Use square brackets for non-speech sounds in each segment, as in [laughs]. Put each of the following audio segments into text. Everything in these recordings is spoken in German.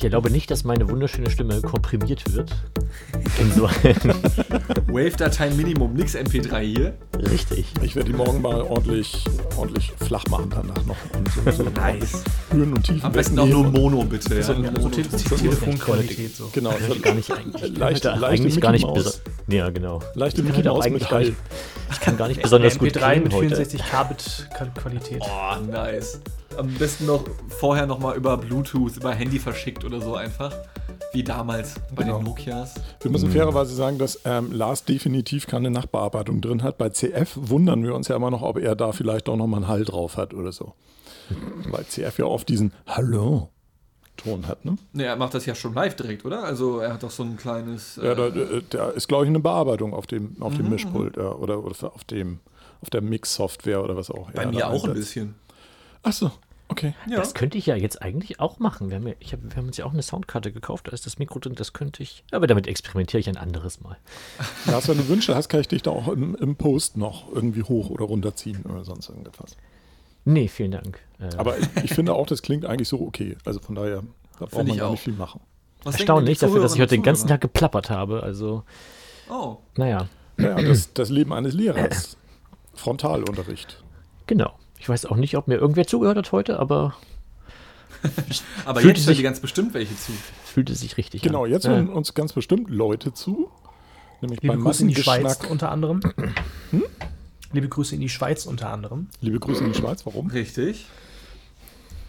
Ich erlaube nicht, dass meine wunderschöne Stimme komprimiert wird. In so [laughs] Wave-Dateien Minimum, nix MP3 hier. Richtig. Ich werde die morgen mal ordentlich, ordentlich flach machen danach noch. Und so, so Nice. Höhen und Tiefen. Am besten auch nur Mono, bitte. Ja? So, so. Te- Te- Telefonqualität so. Genau, so gar nicht eigentlich. Leicht- leichte eigentlich gar nicht. Ja, genau. leichte Mickey Maus mit gar Hall. nicht, ich kann gar nicht [laughs] besonders gut MP3 klingen mit heute. 64 Kbit Qualität. Oh, nice. Am besten noch vorher nochmal über Bluetooth, über Handy verschickt oder so einfach. Wie damals bei Genau. den Nokias. Wir müssen fairerweise sagen, dass ähm, Lars definitiv keine Nachbearbeitung drin hat. Bei CF wundern wir uns ja immer noch, ob er da vielleicht auch nochmal einen Hall drauf hat oder so. Weil CF ja oft diesen Hallo-Ton hat, ne? Ne, er macht das ja schon live direkt, oder? Also er hat doch so ein kleines. Ja, da, äh, äh, da ist, glaube ich, eine Bearbeitung auf dem, auf Mhm, dem Mischpult ja, oder, oder auf, dem, auf der Mix-Software oder was auch. bei ja, mir auch ein bisschen. Ach so, okay. Ja. Das könnte ich ja jetzt eigentlich auch machen. Wir haben, ja, ich hab, wir haben uns ja auch eine Soundkarte gekauft, da ist das Mikro drin, das könnte ich. Aber damit experimentiere ich ein anderes Mal. Lars, wenn du Wünsche hast, kann ich dich da auch im, im Post noch irgendwie hoch oder runterziehen oder sonst irgendetwas. Nee, vielen Dank. Äh, Aber ich, ich finde auch, das klingt eigentlich so okay. Also von daher, da braucht man ich gar auch. nicht viel machen. Was erstaunlich dafür, dass ich heute den ganzen Tag geplappert habe. Also? Oh, naja, Ja, das, das Leben eines Lehrers. Frontalunterricht. genau. Ich weiß auch nicht, ob mir irgendwer zugehört hat heute, aber [laughs] aber Fühlt jetzt sich- hören die ganz bestimmt welche zu. es fühlte sich richtig Genau, an. jetzt Ja. hören uns ganz bestimmt Leute zu. Nämlich Liebe beim Grüße in die Schweiz unter anderem. Liebe Grüße in die Schweiz unter anderem. Liebe Grüße in die Schweiz, warum? Richtig.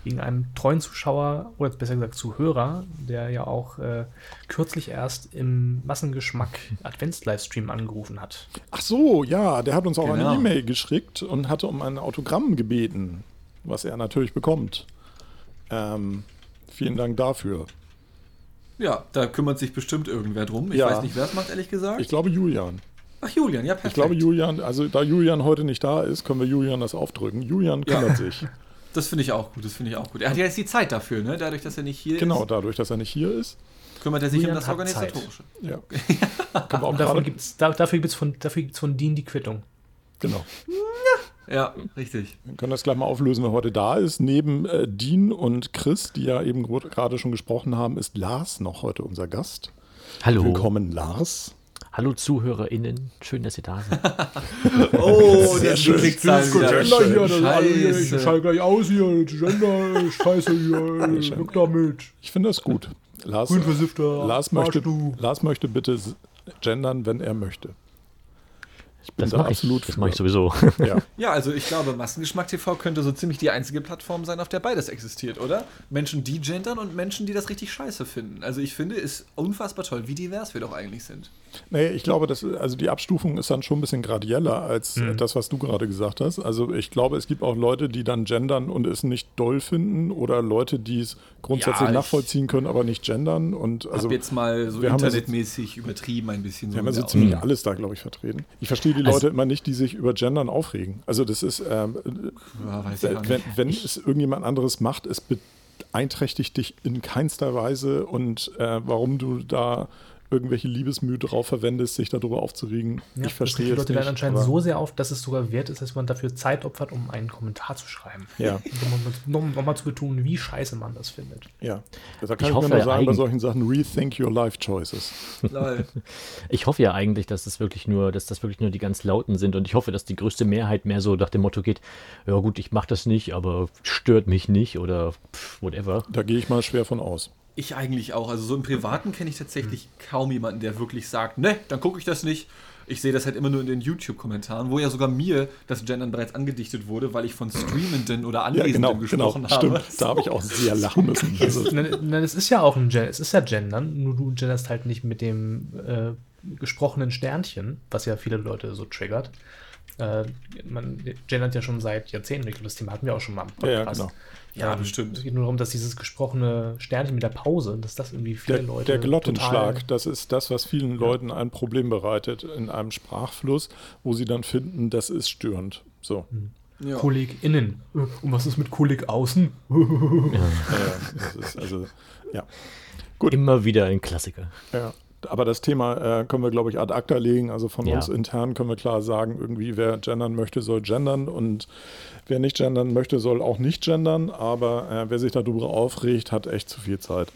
Wegen einem treuen Zuschauer, oder besser gesagt Zuhörer, der ja auch äh, kürzlich erst im Massengeschmack Advents-Livestream angerufen hat. Ach so, ja, der hat uns auch Genau. eine E-Mail geschickt und hatte um ein Autogramm gebeten, was er natürlich bekommt. Ähm, vielen Dank dafür. Ja, da kümmert sich bestimmt irgendwer drum. Ich Ja. weiß nicht, wer es macht, ehrlich gesagt. Ich glaube Julian. Ach, Julian, ja, perfekt. Ich glaube Julian, also da Julian heute nicht da ist, können wir Julian das aufdrücken. Julian Ja. kümmert sich. [laughs] Das finde ich auch gut, das finde ich auch gut. Er hat ja jetzt die Zeit dafür, ne? Dadurch, dass er nicht hier Genau, ist, dadurch, dass er nicht hier ist. kümmert er sich Julian um das Zeit. Organisatorische. Ja. [laughs] Gibt's, da, dafür gibt es von, dafür gibt's von Dean die Quittung. genau. [laughs] Ja, richtig. Wir können das gleich mal auflösen, wer heute da ist. Neben äh, Dean und Chris, die ja eben gerade schon gesprochen haben, ist Lars noch heute unser Gast. Hallo. Willkommen, Lars. Hallo ZuhörerInnen. Schön, dass ihr da seid. [laughs] Oh. Klickzahlen Sehr wieder. schön. hier, das ich schalte gleich aus hier, Gender, Scheiße hier, [laughs] weg damit. Ich finde das gut. Lars, Lars, möchte. Lars möchte bitte gendern, wenn er möchte. Ich bin Das da mache ich, absolut das mach ich sowieso. [laughs] Ja. Ja, also ich glaube, Massengeschmack TV könnte so ziemlich die einzige Plattform sein, auf der beides existiert, oder? Menschen, die gendern und Menschen, die das richtig scheiße finden. Also ich finde, ist unfassbar toll, wie divers wir doch eigentlich sind. Nee, ich glaube, dass, also die Abstufung ist dann schon ein bisschen gradieller als Mhm. äh, das, was du gerade gesagt hast. Also ich glaube, es gibt auch Leute, die dann gendern und es nicht doll finden oder Leute, die es grundsätzlich Ja, nachvollziehen können, aber nicht gendern. Und also Hab jetzt mal so ja so- internetmäßig übertrieben ein bisschen. wir haben so ziemlich Mhm. alles da, glaube ich, vertreten. Ich verstehe die Also- Leute immer nicht, die sich über Gendern aufregen. Also das ist, ähm, Ja, wenn, wenn es irgendjemand anderes macht, es beeinträchtigt dich in keinster Weise und äh, warum du da irgendwelche Liebesmühe drauf verwendest, sich darüber aufzuregen. Ja, ich verstehe Die es Leute nicht. werden anscheinend so sehr auf, dass es sogar wert ist, dass man dafür Zeit opfert, um einen Kommentar zu schreiben. Ja. [laughs] Um nochmal noch mal zu betonen, wie scheiße man das findet. Ja, da kann Ich ich, hoffe mir nur sagen, bei solchen Sachen, rethink your life choices. Lol. [laughs] Ich hoffe ja eigentlich, dass das wirklich nur, dass das wirklich nur die ganz Lauten sind und ich hoffe, dass die größte Mehrheit mehr so nach dem Motto geht, ja gut, ich mache das nicht, aber stört mich nicht oder pff, whatever. Da gehe ich mal schwer von aus. Ich eigentlich auch. Also so im Privaten kenne ich tatsächlich kaum jemanden, der wirklich sagt, ne, dann gucke ich das nicht. Ich sehe das halt immer nur in den YouTube-Kommentaren, wo ja sogar mir das Gendern bereits angedichtet wurde, weil ich von Streamenden oder Ja, Anwesenden genau, genau, gesprochen habe. stimmt. Da habe ich auch sehr lachen müssen. [laughs] Also, Nein, nein, es ist ja auch ein Gen es ist ja Gendern, nur du genderst halt nicht mit dem äh, gesprochenen Sternchen, was ja viele Leute so triggert. Äh, man gendert ja schon seit Jahrzehnten. Ich glaube, das Thema hatten wir auch schon mal im Ja, ja, Podcast. genau. Ja, Ähm, bestimmt. Es geht nur darum, dass dieses gesprochene Sternchen mit der Pause, dass das irgendwie viele der, Leute. der Glottenschlag, total- das ist das, was vielen Leuten ein Problem bereitet in einem Sprachfluss, wo sie dann finden, das ist störend. So. Ja. Kolleg innen. Äh, Und was ist mit Kolleg außen? [laughs] Ja, das ist also, ja. Gut. Immer wieder ein Klassiker. Ja, aber das Thema äh, können wir, glaube ich, ad acta legen. Also von Ja. uns intern können wir klar sagen, irgendwie wer gendern möchte, soll gendern und wer nicht gendern möchte, soll auch nicht gendern. Aber äh, wer sich darüber aufregt, hat echt zu viel Zeit.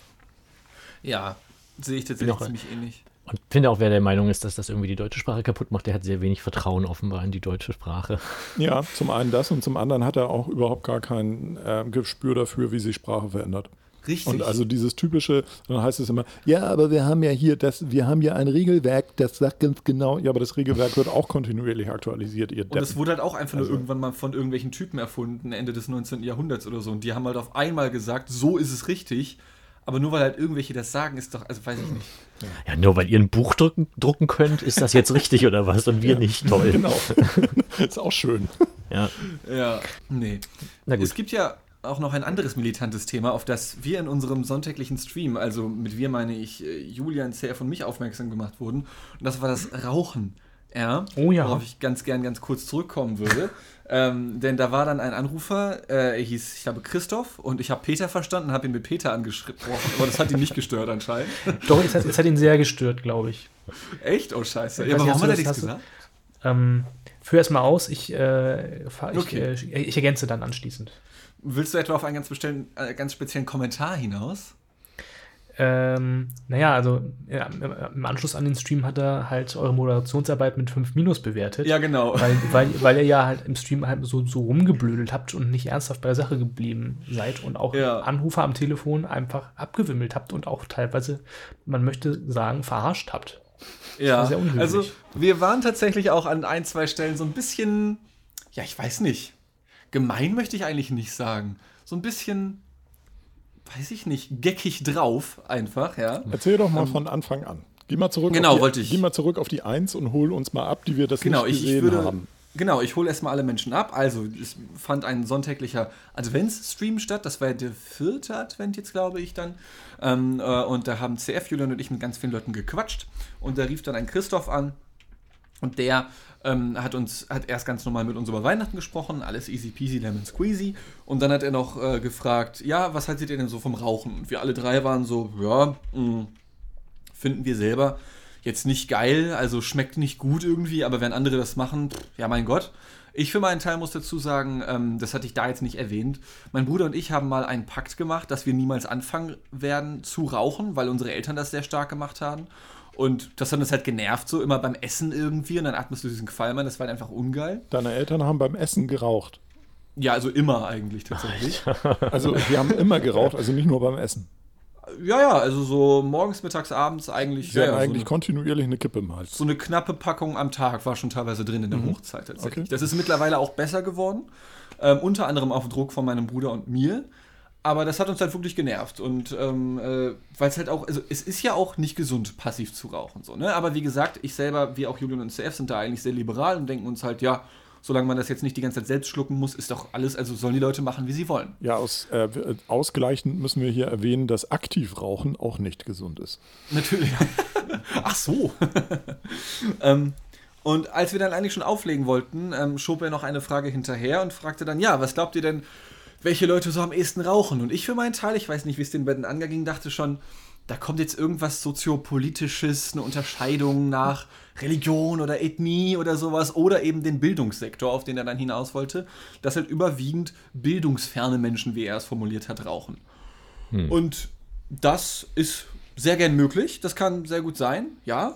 Ja, sehe ich tatsächlich ziemlich ähnlich. Und finde auch, wer der Meinung ist, dass das irgendwie die deutsche Sprache kaputt macht, der hat sehr wenig Vertrauen offenbar in die deutsche Sprache. Ja, zum einen das und zum anderen hat er auch überhaupt gar kein äh, Gespür dafür, wie sich Sprache verändert. Richtig. Und also dieses typische, dann heißt es immer, ja, aber wir haben ja hier das, wir haben ja ein Regelwerk, das sagt ganz genau, ja, aber das Regelwerk wird auch kontinuierlich aktualisiert, ihr und es wurde halt auch einfach Also- nur irgendwann mal von irgendwelchen Typen erfunden, Ende des 19. Jahrhunderts oder so. Und die haben halt auf einmal gesagt, so ist es richtig. Aber nur weil halt irgendwelche das sagen, ist doch, also weiß ich nicht. Ja, nur weil ihr ein Buch drucken, drucken könnt, ist das jetzt richtig oder was? Und wir nicht. Toll. [laughs] Genau. [laughs] ist auch schön. Ja. Ja, nee. Na gut. Es gibt ja auch noch ein anderes militantes Thema, auf das wir in unserem sonntäglichen Stream, also mit wir meine ich äh, Julian, CF und mich aufmerksam gemacht wurden. Und das war das Rauchen. Ja, Oh ja. Worauf ich ganz gern ganz kurz zurückkommen würde. [laughs] ähm, denn da war dann ein Anrufer, äh, er hieß, ich glaube, Christoph, und ich habe Peter verstanden, habe ihn mit Peter angesprochen, aber das hat ihn nicht gestört anscheinend. [laughs] Doch, es hat, es hat ihn sehr gestört, glaube ich. Echt? Oh, scheiße. Ja, aber warum hat er nichts gesagt? Ähm, führ erst mal aus, ich, äh, fahr, ich, Okay. äh, ich ergänze dann anschließend. Willst du etwa auf einen ganz, bestellen, äh, ganz speziellen Kommentar hinaus? Ähm, naja, also ja, im- Anschluss an den Stream hat er halt eure Moderationsarbeit mit 5 Minus bewertet. Ja, genau. Weil, weil, weil ihr ja halt im Stream halt so, so rumgeblödelt habt und nicht ernsthaft bei der Sache geblieben seid und auch Ja. Anrufer am Telefon einfach abgewimmelt habt und auch teilweise, man möchte sagen, verarscht habt. Ja, also wir waren tatsächlich auch an ein, zwei Stellen so ein bisschen, ja, ich weiß nicht, gemein möchte ich eigentlich nicht sagen. So ein bisschen, weiß ich nicht, geckig drauf einfach, ja. Erzähl doch mal von Anfang an. Geh mal zurück Genau, auf die, wollte ich. Geh mal zurück auf die Eins und hol uns mal ab, die wir das Genau, nicht ich, gesehen ich würde, haben. genau, ich hole erstmal alle Menschen ab. Also, es fand ein sonntäglicher Adventsstream statt. Das war der vierte Advent jetzt, glaube ich, dann. Ähm, äh, und da haben CF, Julian und ich mit ganz vielen Leuten gequatscht. Und da rief dann ein Christoph an. Und der ähm, hat uns, hat erst ganz normal mit uns über Weihnachten gesprochen, alles easy peasy, lemon squeezy. Und dann hat er noch äh, gefragt, ja, was haltet ihr denn so vom Rauchen? Und wir alle drei waren so, ja, mh, finden wir selber jetzt nicht geil, also schmeckt nicht gut irgendwie, aber wenn andere das machen, pff, ja mein Gott. Ich für meinen Teil muss dazu sagen, ähm, das hatte ich da jetzt nicht erwähnt. Mein Bruder und ich haben mal einen Pakt gemacht, dass wir niemals anfangen werden zu rauchen, weil unsere Eltern das sehr stark gemacht haben. Und das hat uns halt genervt, so immer beim Essen irgendwie. Und dann atmest du diesen Qualm an, das war halt einfach ungeil. Deine Eltern haben beim Essen geraucht. Ja, also immer eigentlich tatsächlich. [laughs] Also wir haben immer geraucht, also nicht nur beim Essen. Ja, ja, also so morgens, mittags, abends eigentlich. Sie ja, ja, eigentlich so, kontinuierlich eine Kippe eine, so eine knappe Packung am Tag war schon teilweise drin in der Hochzeit tatsächlich. Okay. Das ist mittlerweile auch besser geworden. Ähm, unter anderem auf Druck von meinem Bruder und mir. Aber das hat uns halt wirklich genervt. Und ähm, äh, weil es halt auch, also es ist ja auch nicht gesund, passiv zu rauchen. So, ne? Aber wie gesagt, ich selber, wie auch Julian und CF, sind da eigentlich sehr liberal und denken uns halt, ja, solange man das jetzt nicht die ganze Zeit selbst schlucken muss, ist doch alles, also sollen die Leute machen, wie sie wollen. Ja, aus, äh, ausgleichend müssen wir hier erwähnen, dass Aktivrauchen auch nicht gesund ist. Natürlich. [laughs] Ach so. [laughs] ähm, und als wir dann eigentlich schon auflegen wollten, ähm, schob er noch eine Frage hinterher und fragte dann, ja, was glaubt ihr denn, welche Leute so am ehesten rauchen? Und ich für meinen Teil, ich weiß nicht, wie es den beiden anging, dachte schon, da kommt jetzt irgendwas soziopolitisches, eine Unterscheidung nach Religion oder Ethnie oder sowas oder eben den Bildungssektor, auf den er dann hinaus wollte, dass halt überwiegend bildungsferne Menschen, wie er es formuliert hat, rauchen. Und das ist sehr gern möglich, das kann sehr gut sein, ja.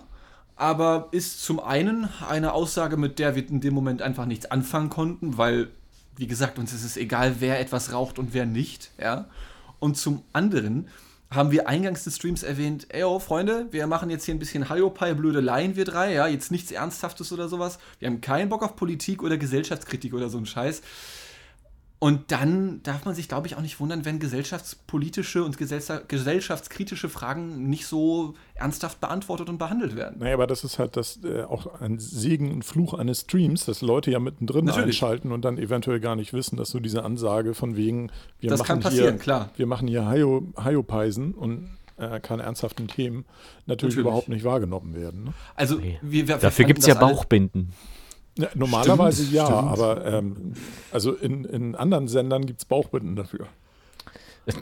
Aber ist zum einen eine Aussage, mit der wir in dem Moment einfach nichts anfangen konnten, weil, wie gesagt, uns ist es egal, wer etwas raucht und wer nicht, ja. Und zum anderen haben wir eingangs des Streams erwähnt, ey, oh, Freunde, wir machen jetzt hier ein bisschen Hiopai, Blödeleien, wir drei, ja, jetzt nichts Ernsthaftes oder sowas. Wir haben keinen Bock auf Politik oder Gesellschaftskritik oder so ein Scheiß. Und dann darf man sich, glaube ich, auch nicht wundern, wenn gesellschaftspolitische und gesellscha- gesellschaftskritische Fragen nicht so ernsthaft beantwortet und behandelt werden. Naja, aber das ist halt das äh, auch ein Segen und Fluch eines Streams, dass Leute ja mittendrin Natürlich. einschalten und dann eventuell gar nicht wissen, dass so diese Ansage von wegen, wir Das machen kann passieren, hier, klar. wir machen hier Hayopeisen und äh, keine ernsthaften Themen, natürlich, Natürlich. überhaupt nicht wahrgenommen werden. Ne? Also, wir, wir Dafür gibt es ja alle- Bauchbinden. Ja, normalerweise Stimmt, ja, stimmt. aber ähm, also in, in anderen Sendern gibt es Bauchbinden dafür. [laughs]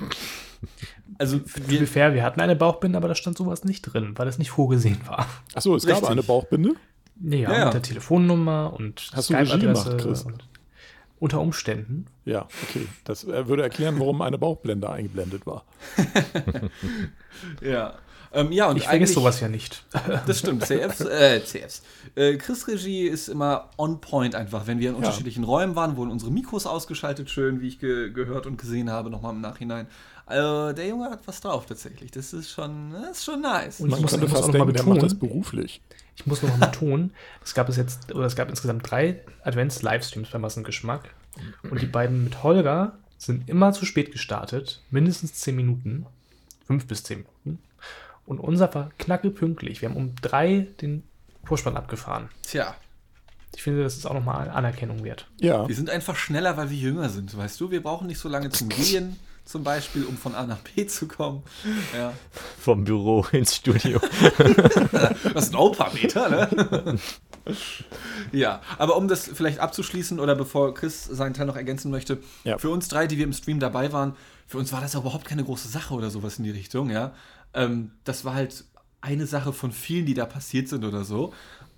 Also, wir, fair, wir hatten eine Bauchbinde, aber da stand sowas nicht drin, weil das nicht vorgesehen war. Achso, es gab Richtig. eine Bauchbinde. Nee, ja, Ja, mit der Telefonnummer und Hast Skype-Adresse gemacht, Chris? und- unter Umständen. Ja, okay. Das äh, würde erklären, warum eine Bauchblende eingeblendet war. [laughs] [laughs] Ja. Ähm, ja, und Ich vergesse sowas ja nicht. [laughs] Das stimmt, CFs, äh, CFs. Äh, Chris Regie ist immer on point einfach, wenn wir in unterschiedlichen Räumen waren, wurden unsere Mikros ausgeschaltet, schön, wie ich ge gehört und gesehen habe, nochmal im Nachhinein. Also, der Junge hat was drauf tatsächlich. Das ist schon, das ist schon nice. Und Man ich ich muss auch fast noch mal denken, der macht betonen, das beruflich. ich muss noch mal betonen, [laughs] es gab es jetzt, oder es gab insgesamt drei Advents-Livestreams bei Massengeschmack. Und die beiden mit Holger sind immer zu spät gestartet, mindestens 10 Minuten, 5 bis 10 Minuten. Und unser war knacke pünktlich. Wir haben um drei den Vorspann abgefahren. Tja, Ich finde, das ist auch nochmal Anerkennung wert. Ja, wir sind einfach schneller, weil wir jünger sind, weißt du? Wir brauchen nicht so lange zum [laughs] Gehen, zum Beispiel, um von A nach B zu kommen. Ja. Vom Büro [laughs] ins Studio. [laughs] Das sind auch ein paar Meter, ne? ja, aber um das vielleicht abzuschließen oder bevor Chris seinen Teil noch ergänzen möchte, Ja. für uns drei, die wir im Stream dabei waren, für uns war das auch überhaupt keine große Sache oder sowas in die Richtung, ja. Ähm, das war halt eine Sache von vielen, die da passiert sind oder so.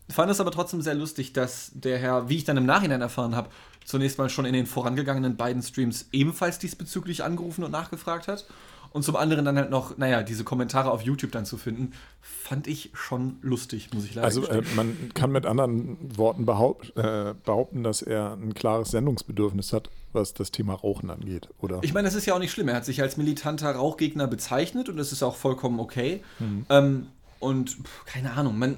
Fand es aber trotzdem sehr lustig, dass der Herr, wie ich dann im Nachhinein erfahren habe, zunächst mal schon in den vorangegangenen beiden Streams ebenfalls diesbezüglich angerufen und nachgefragt hat. Und zum anderen dann halt noch, naja, diese Kommentare auf YouTube dann zu finden, fand ich schon lustig, muss ich leider also äh, man kann mit anderen Worten behaupt, äh, behaupten, dass er ein klares Sendungsbedürfnis hat, was das Thema Rauchen angeht, oder? Ich meine, das ist ja auch nicht schlimm. Er hat sich als militanter Rauchgegner bezeichnet und das ist auch vollkommen okay. Ähm, und pff, keine Ahnung, man,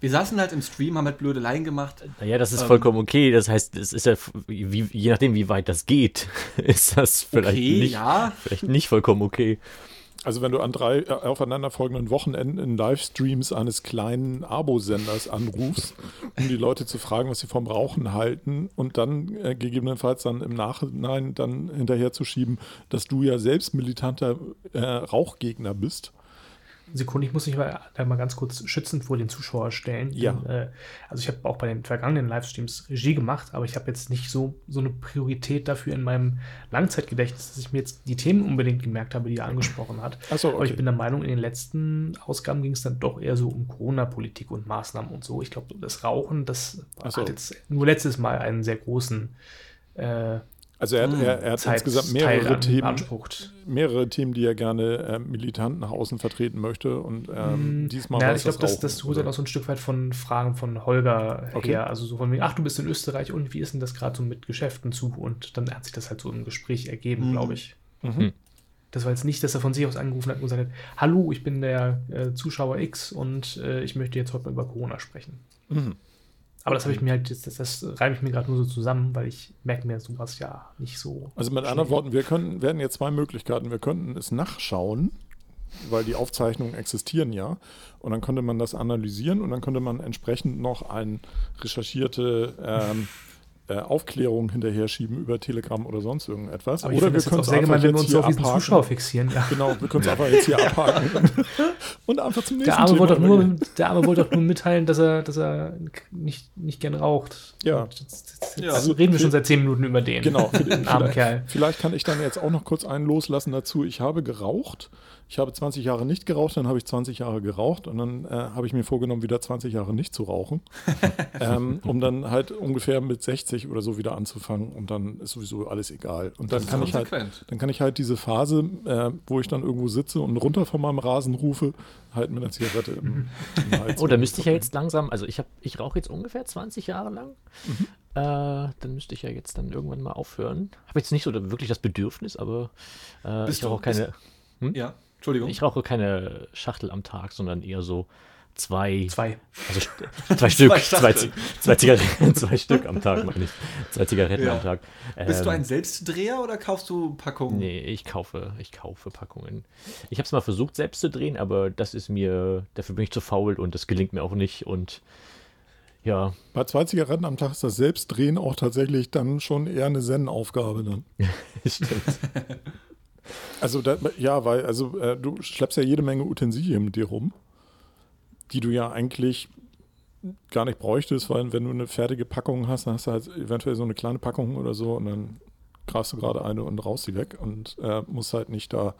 wir saßen halt im Stream, haben halt Blödeleien gemacht. Naja, das ist Ähm. vollkommen okay. Das heißt, es ist ja, wie, je nachdem, wie weit das geht, [laughs] ist das vielleicht, Okay, nicht, ja. vielleicht nicht vollkommen okay. Also wenn du an drei äh, aufeinanderfolgenden Wochenenden in Livestreams eines kleinen Abo-Senders anrufst, um die Leute zu fragen, was sie vom Rauchen halten und dann äh, gegebenenfalls dann im Nachhinein dann hinterher zu schieben, dass du ja selbst militanter äh, Rauchgegner bist. Sekunde, ich muss mich mal, da mal ganz kurz schützend vor den Zuschauer stellen. Ja. Denn, äh, also ich habe auch bei den vergangenen Livestreams Regie gemacht, aber ich habe jetzt nicht so, so eine Priorität dafür in meinem Langzeitgedächtnis, dass ich mir jetzt die Themen unbedingt gemerkt habe, die er angesprochen hat. Ach so, Aber okay. ich bin der Meinung, in den letzten Ausgaben ging es dann doch eher so um Corona-Politik und Maßnahmen und so. Ich glaube, das Rauchen, das so. hat jetzt nur letztes Mal einen sehr großen äh, Also er hat, er, er hat Zeit- insgesamt mehrere an- Themen, beansprucht. mehrere Themen, die er gerne äh, militant nach außen vertreten möchte. Und ähm, diesmal Ja, war ich glaube, das, Rauchen, das holt dann auch so ein Stück weit von Fragen von Holger Okay. her. Also so von wegen, ach, du bist in Österreich und wie ist denn das gerade so mit Geschäften zu? Und dann hat sich das halt so im Gespräch ergeben, Mhm. glaube ich. Mhm. Das war jetzt nicht, dass er von sich aus angerufen hat und gesagt hat, hallo, ich bin der äh, Zuschauer X und äh, ich möchte jetzt heute mal über Corona sprechen. Mhm. Aber das habe ich mir halt, jetzt, das, das reibe ich mir gerade nur so zusammen, weil ich merke mir sowas ja nicht so. Also mit anderen Worten, wir können, werden jetzt zwei Möglichkeiten. Wir könnten es nachschauen, weil die Aufzeichnungen existieren ja. Und dann könnte man das analysieren und dann könnte man entsprechend noch eine recherchierte ähm, äh, Aufklärung hinterher schieben über Telegram oder sonst irgendetwas. Aber ich oder wir können es sehr gemein, wenn wir uns auf diesen abhaken. Zuschauer fixieren. Ja. Genau, wir können es einfach jetzt hier abhaken [laughs] und einfach zum nächsten Der Arme, Thema wollte doch nur, der Arme wollte doch nur mitteilen, dass er, dass er nicht, nicht gern raucht. Ja. Jetzt, jetzt, jetzt Ja. also reden wir schon seit zehn Minuten über den. Genau, für den [laughs] armen Kerl. vielleicht kann ich dann jetzt auch noch kurz einen loslassen dazu. Ich habe geraucht. Ich habe 20 Jahre nicht geraucht, dann habe ich 20 Jahre geraucht und dann äh, habe ich mir vorgenommen, wieder 20 Jahre nicht zu rauchen, [laughs] ähm, um dann halt ungefähr mit 60 oder so wieder anzufangen und dann ist sowieso alles egal. Und dann kann ich halt, dann kann ich halt diese Phase, äh, wo ich dann irgendwo sitze und runter von meinem Rasen rufe, halt mit einer Zigarette im, im [laughs] Hals. Oh, da müsste ich ja jetzt langsam, also ich habe, ich rauche jetzt ungefähr 20 Jahre lang. Äh, dann müsste ich ja jetzt dann irgendwann mal aufhören. Habe jetzt nicht so wirklich das Bedürfnis, aber äh, Bist ich rauche du- keine, Ja, Entschuldigung. ich rauche keine Schachtel am Tag, sondern eher so zwei, Zwei. also [laughs] zwei Stück, [laughs] zwei, zwei Zigaretten, [laughs] zwei Stück am Tag, meine ich. Zwei Zigaretten Ja. am Tag. Bist du Ähm, ein Selbstdreher oder kaufst du Packungen? Nee, ich kaufe, ich kaufe Packungen. Ich habe es mal versucht, selbst zu drehen, aber das ist mir, dafür bin ich zu faul und das gelingt mir auch nicht. Und ja, Bei zwei Zigaretten am Tag ist das Selbstdrehen auch tatsächlich dann schon eher eine Zen-Aufgabe dann. stimmt. Also da, ja, weil also äh, du schleppst ja jede Menge Utensilien mit dir rum, die du ja eigentlich gar nicht bräuchtest, weil wenn du eine fertige Packung hast, dann hast du halt eventuell so eine kleine Packung oder so und dann grast du gerade eine und raus sie weg und äh, musst halt nicht da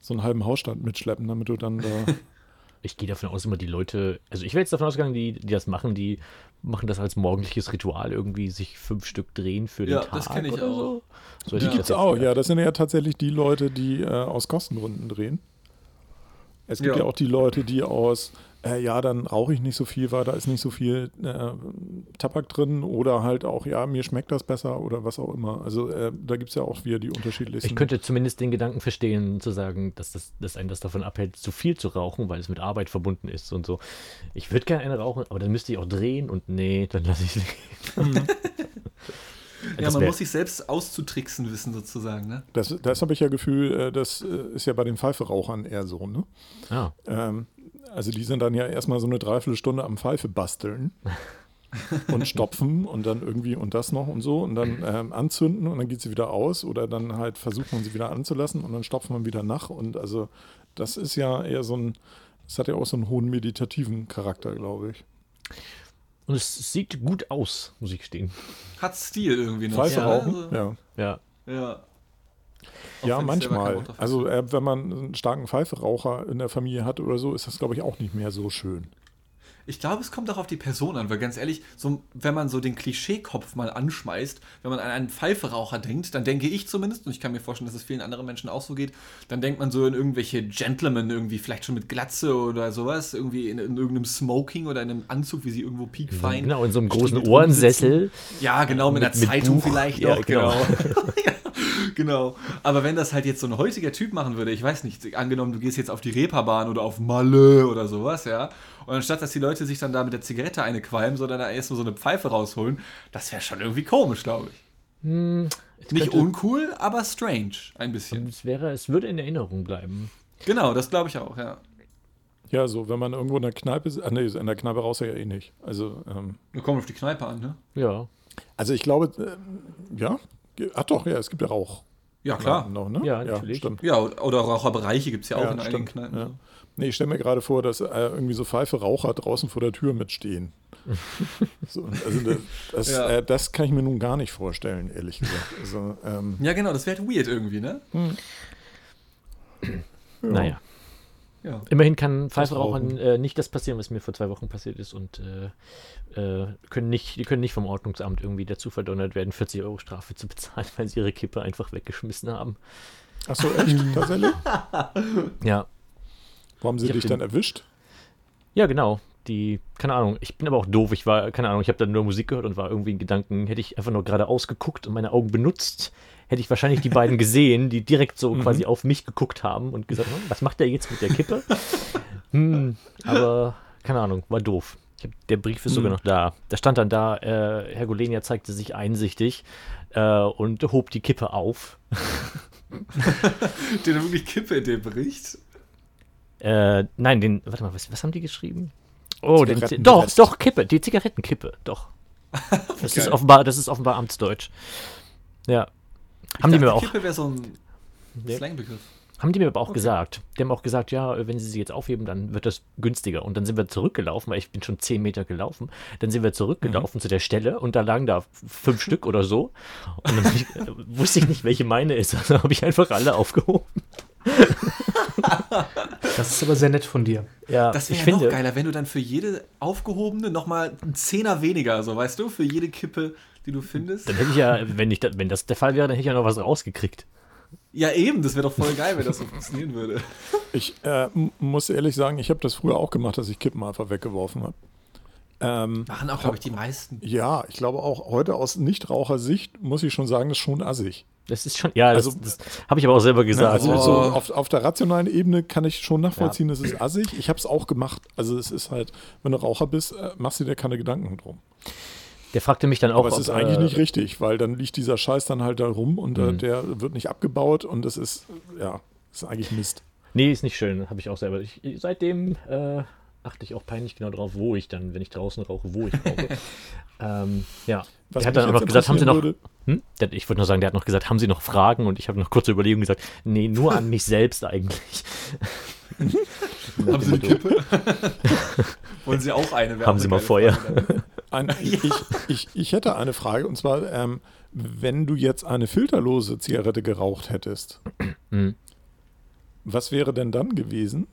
so einen halben Hausstand mitschleppen, damit du dann da [laughs] Ich gehe davon aus, immer die Leute, also ich wäre jetzt davon ausgegangen, die, die das machen, die machen das als morgendliches Ritual, irgendwie sich fünf Stück drehen für den Ja, Tag. das kenn ich oder auch. So. so Die ich gibt es auch, ja. Das sind ja tatsächlich die Leute, die äh, aus Kostengründen drehen. Es gibt Ja. ja, auch die Leute, die aus, äh, ja, dann rauche ich nicht so viel, weil da ist nicht so viel äh, Tabak drin oder halt auch, ja, mir schmeckt das besser oder was auch immer. Also äh, da gibt es ja auch wieder die unterschiedlichsten. Ich könnte zumindest den Gedanken verstehen, zu sagen, dass, das, dass einen das davon abhält, zu viel zu rauchen, weil es mit Arbeit verbunden ist und so. Ich würde gerne eine rauchen, aber dann müsste ich auch drehen und nee, dann lasse ich es liegen. [laughs] Ja, Das man wär- muss sich selbst auszutricksen wissen, sozusagen, ne? das das habe ich ja Gefühl, äh, das äh, ist ja bei den Pfeiferauchern eher so, ne? Ah, Ähm, also die sind dann ja erstmal so eine Dreiviertelstunde am Pfeife basteln [laughs] und stopfen und dann irgendwie und das noch und so und dann ähm, anzünden und dann geht sie wieder aus oder dann halt versucht man sie wieder anzulassen und dann stopft man wieder nach und also das ist ja eher so ein, das hat ja auch so einen hohen meditativen Charakter, glaube ich. und es sieht gut aus, muss ich gestehen. Hat Stil irgendwie noch. Pfeife ja, rauchen? also- Ja. Ja. Ja. Auch Ja, manchmal. Also äh, wenn man einen starken Pfeiferaucher in der Familie hat oder so, ist das, glaube ich, auch nicht mehr so schön. Ich glaube, es kommt auch auf die Person an, weil ganz ehrlich, so, wenn man so den Klischeekopf mal anschmeißt, wenn man an einen Pfeiferaucher denkt, dann denke ich zumindest, und ich kann mir vorstellen, dass es vielen anderen Menschen auch so geht, dann denkt man so in irgendwelche Gentlemen irgendwie, vielleicht schon mit Glatze oder sowas, irgendwie in, in irgendeinem Smoking oder in einem Anzug, wie sie irgendwo piekfein. Genau, in so einem großen Ohrensessel. Ja, genau, mit, Mit- einer mit Zeitung Buch. vielleicht Ja, noch, genau. genau. [laughs] [laughs] ja, genau. Aber wenn das halt jetzt so ein heutiger Typ machen würde, ich weiß nicht, angenommen, du gehst jetzt auf die Reeperbahn oder auf Malle oder sowas, ja, und anstatt, dass die Leute sich dann da mit der Zigarette eine qualmen, sondern da erst mal so eine Pfeife rausholen, das wäre schon irgendwie komisch, glaube ich. Hm, Nicht könnte- uncool, aber strange, ein bisschen. Es wäre, es würde in Erinnerung bleiben. Genau, das glaube ich auch, ja. Ja, so, wenn man irgendwo in der Kneipe ist, ah, nee, in der Kneipe raus ja eh nicht. Also, ähm, Wir kommen auf die Kneipe an, ne? Ja. also ich glaube, ähm, ja, ach doch, ja, es gibt ja Rauch. Ja, klar. Noch, ne? Ja, natürlich. stimmt. Ja, oder Raucherbereiche gibt es ja auch Ja, in einigen stimmt, Kneipen. ja. Nee, ich stelle mir gerade vor, dass äh, irgendwie so Pfeife Raucher draußen vor der Tür mitstehen. [laughs] so, also das, das, Ja. äh, das kann ich mir nun gar nicht vorstellen, ehrlich gesagt. Also, ähm, Ja, genau, das wäre halt weird irgendwie, ne? ja. Naja. Ja. Immerhin kann Pfeiferauchern Rauchen. äh, nicht das passieren, was mir vor zwei Wochen passiert ist und äh, äh, können nicht, die können nicht vom Ordnungsamt irgendwie dazu verdonnert werden, 40 Euro Strafe zu bezahlen, weil sie ihre Kippe einfach weggeschmissen haben. Ach so, echt? [laughs] Tatsächlich? Ja. Wo haben sie hab dich dann erwischt? Ja, genau. Die, keine Ahnung, ich bin aber auch doof. Ich war, keine Ahnung, ich habe dann nur Musik gehört und war irgendwie in Gedanken, hätte ich einfach nur gerade ausgeguckt und meine Augen benutzt, hätte ich wahrscheinlich die beiden [laughs] gesehen, die direkt so quasi auf mich geguckt haben und gesagt, hm, was macht der jetzt mit der Kippe? [laughs] hm, aber keine Ahnung, war doof. Ich hab, der Brief ist sogar noch da. Da stand dann da, äh, Herr Golenia zeigte sich einsichtig äh, und hob die Kippe auf. [laughs] Den wirklich Kippe in dem Bericht. Äh, nein, den, warte mal, was, was haben die geschrieben? Oh, den, doch, doch, Kippe, die Zigarettenkippe, doch. [laughs] Das ist Geil. offenbar, das ist offenbar Amtsdeutsch. Ja. Haben die mir dachte, auch, Kippe wäre so ein Ja. Slangbegriff. haben die mir aber auch gesagt. Die haben auch gesagt, ja, wenn sie sie jetzt aufheben, dann wird das günstiger. Und dann sind wir zurückgelaufen, weil ich bin schon 10 Meter gelaufen. Dann sind wir zurückgelaufen zu der Stelle und da lagen da fünf Stück oder so. Und dann ich, äh, wusste ich nicht, welche meine ist. [laughs] Also habe ich einfach alle aufgehoben. [laughs] Das ist aber sehr nett von dir. Ja, Das ich wäre ja noch finde, geiler, wenn du dann für jede aufgehobene nochmal einen Zehner weniger, so weißt du, für jede Kippe, die du findest. dann hätte ich ja, wenn, ich, da- wenn das der Fall wäre, dann hätte ich ja noch was rausgekriegt. Ja, eben, das wäre doch voll geil, wenn das so funktionieren würde. Ich äh, muss ehrlich sagen, ich habe das früher auch gemacht, dass ich Kippen einfach weggeworfen habe. Ähm, Machen auch, glaube ich, die meisten. ja, ich glaube auch heute aus Nichtrauchersicht muss ich schon sagen, das ist schon assig. Das ist schon, ja, das, Also- das habe ich aber auch selber Ne, gesagt. also Oh. so auf, auf der rationalen Ebene kann ich schon nachvollziehen, das ist assig. Ich habe es auch gemacht. Also es ist halt, wenn du Raucher bist, äh, machst du dir keine Gedanken drum. Der fragte mich dann auch, Aber es ist eigentlich äh, nicht richtig, weil dann liegt dieser Scheiß dann halt da rum und äh, Mhm. der wird nicht abgebaut und das ist, ja, ist eigentlich Mist. Nee, ist nicht schön, habe ich auch selber. Ich, seitdem äh, achte ich auch peinlich genau drauf, wo ich dann, wenn ich draußen rauche, wo ich rauche. [laughs] ähm, ja, Was der hat dann auch noch gesagt, haben Sie noch, hm? ich wollte nur sagen, der hat noch gesagt, haben Sie noch Fragen? Und ich habe noch kurze Überlegungen gesagt, nee, nur an mich selbst eigentlich. [laughs] Haben Sie eine Kippe? [laughs] Wollen Sie auch eine? Haben Sie mal Feuer? Ein, ich, ich, ich hätte eine Frage und zwar, ähm, wenn du jetzt eine filterlose Zigarette geraucht hättest, Hm. was wäre denn dann gewesen?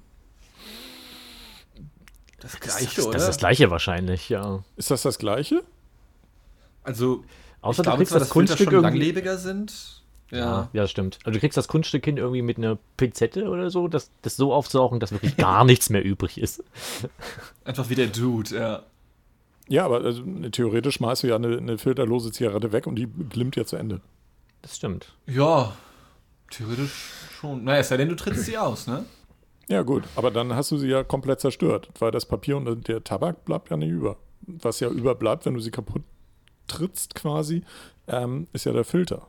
Das Das, gleiche, das, oder? das ist das gleiche wahrscheinlich, ja. Ist das das Gleiche? Also, Außer ich du glaube kriegst zwar, das Kunststück schon irgendwie. langlebiger sind. Ja, Ja. das stimmt. Also du kriegst das Kunststück hin irgendwie mit einer Pinzette oder so, das, das so aufsaugen, dass wirklich gar [laughs] nichts mehr übrig ist. Einfach wie der Dude, ja. Ja, aber also, theoretisch schmeißt du ja eine, eine filterlose Zigarette weg und die glimmt ja zu Ende. Das stimmt. Ja, theoretisch schon. Naja, es sei denn, du trittst sie aus, ne? Ja, gut, aber dann hast du sie ja komplett zerstört, weil das Papier und der Tabak bleibt ja nicht über. Was ja überbleibt, wenn du sie kaputt trittst quasi, ähm, ist ja der Filter.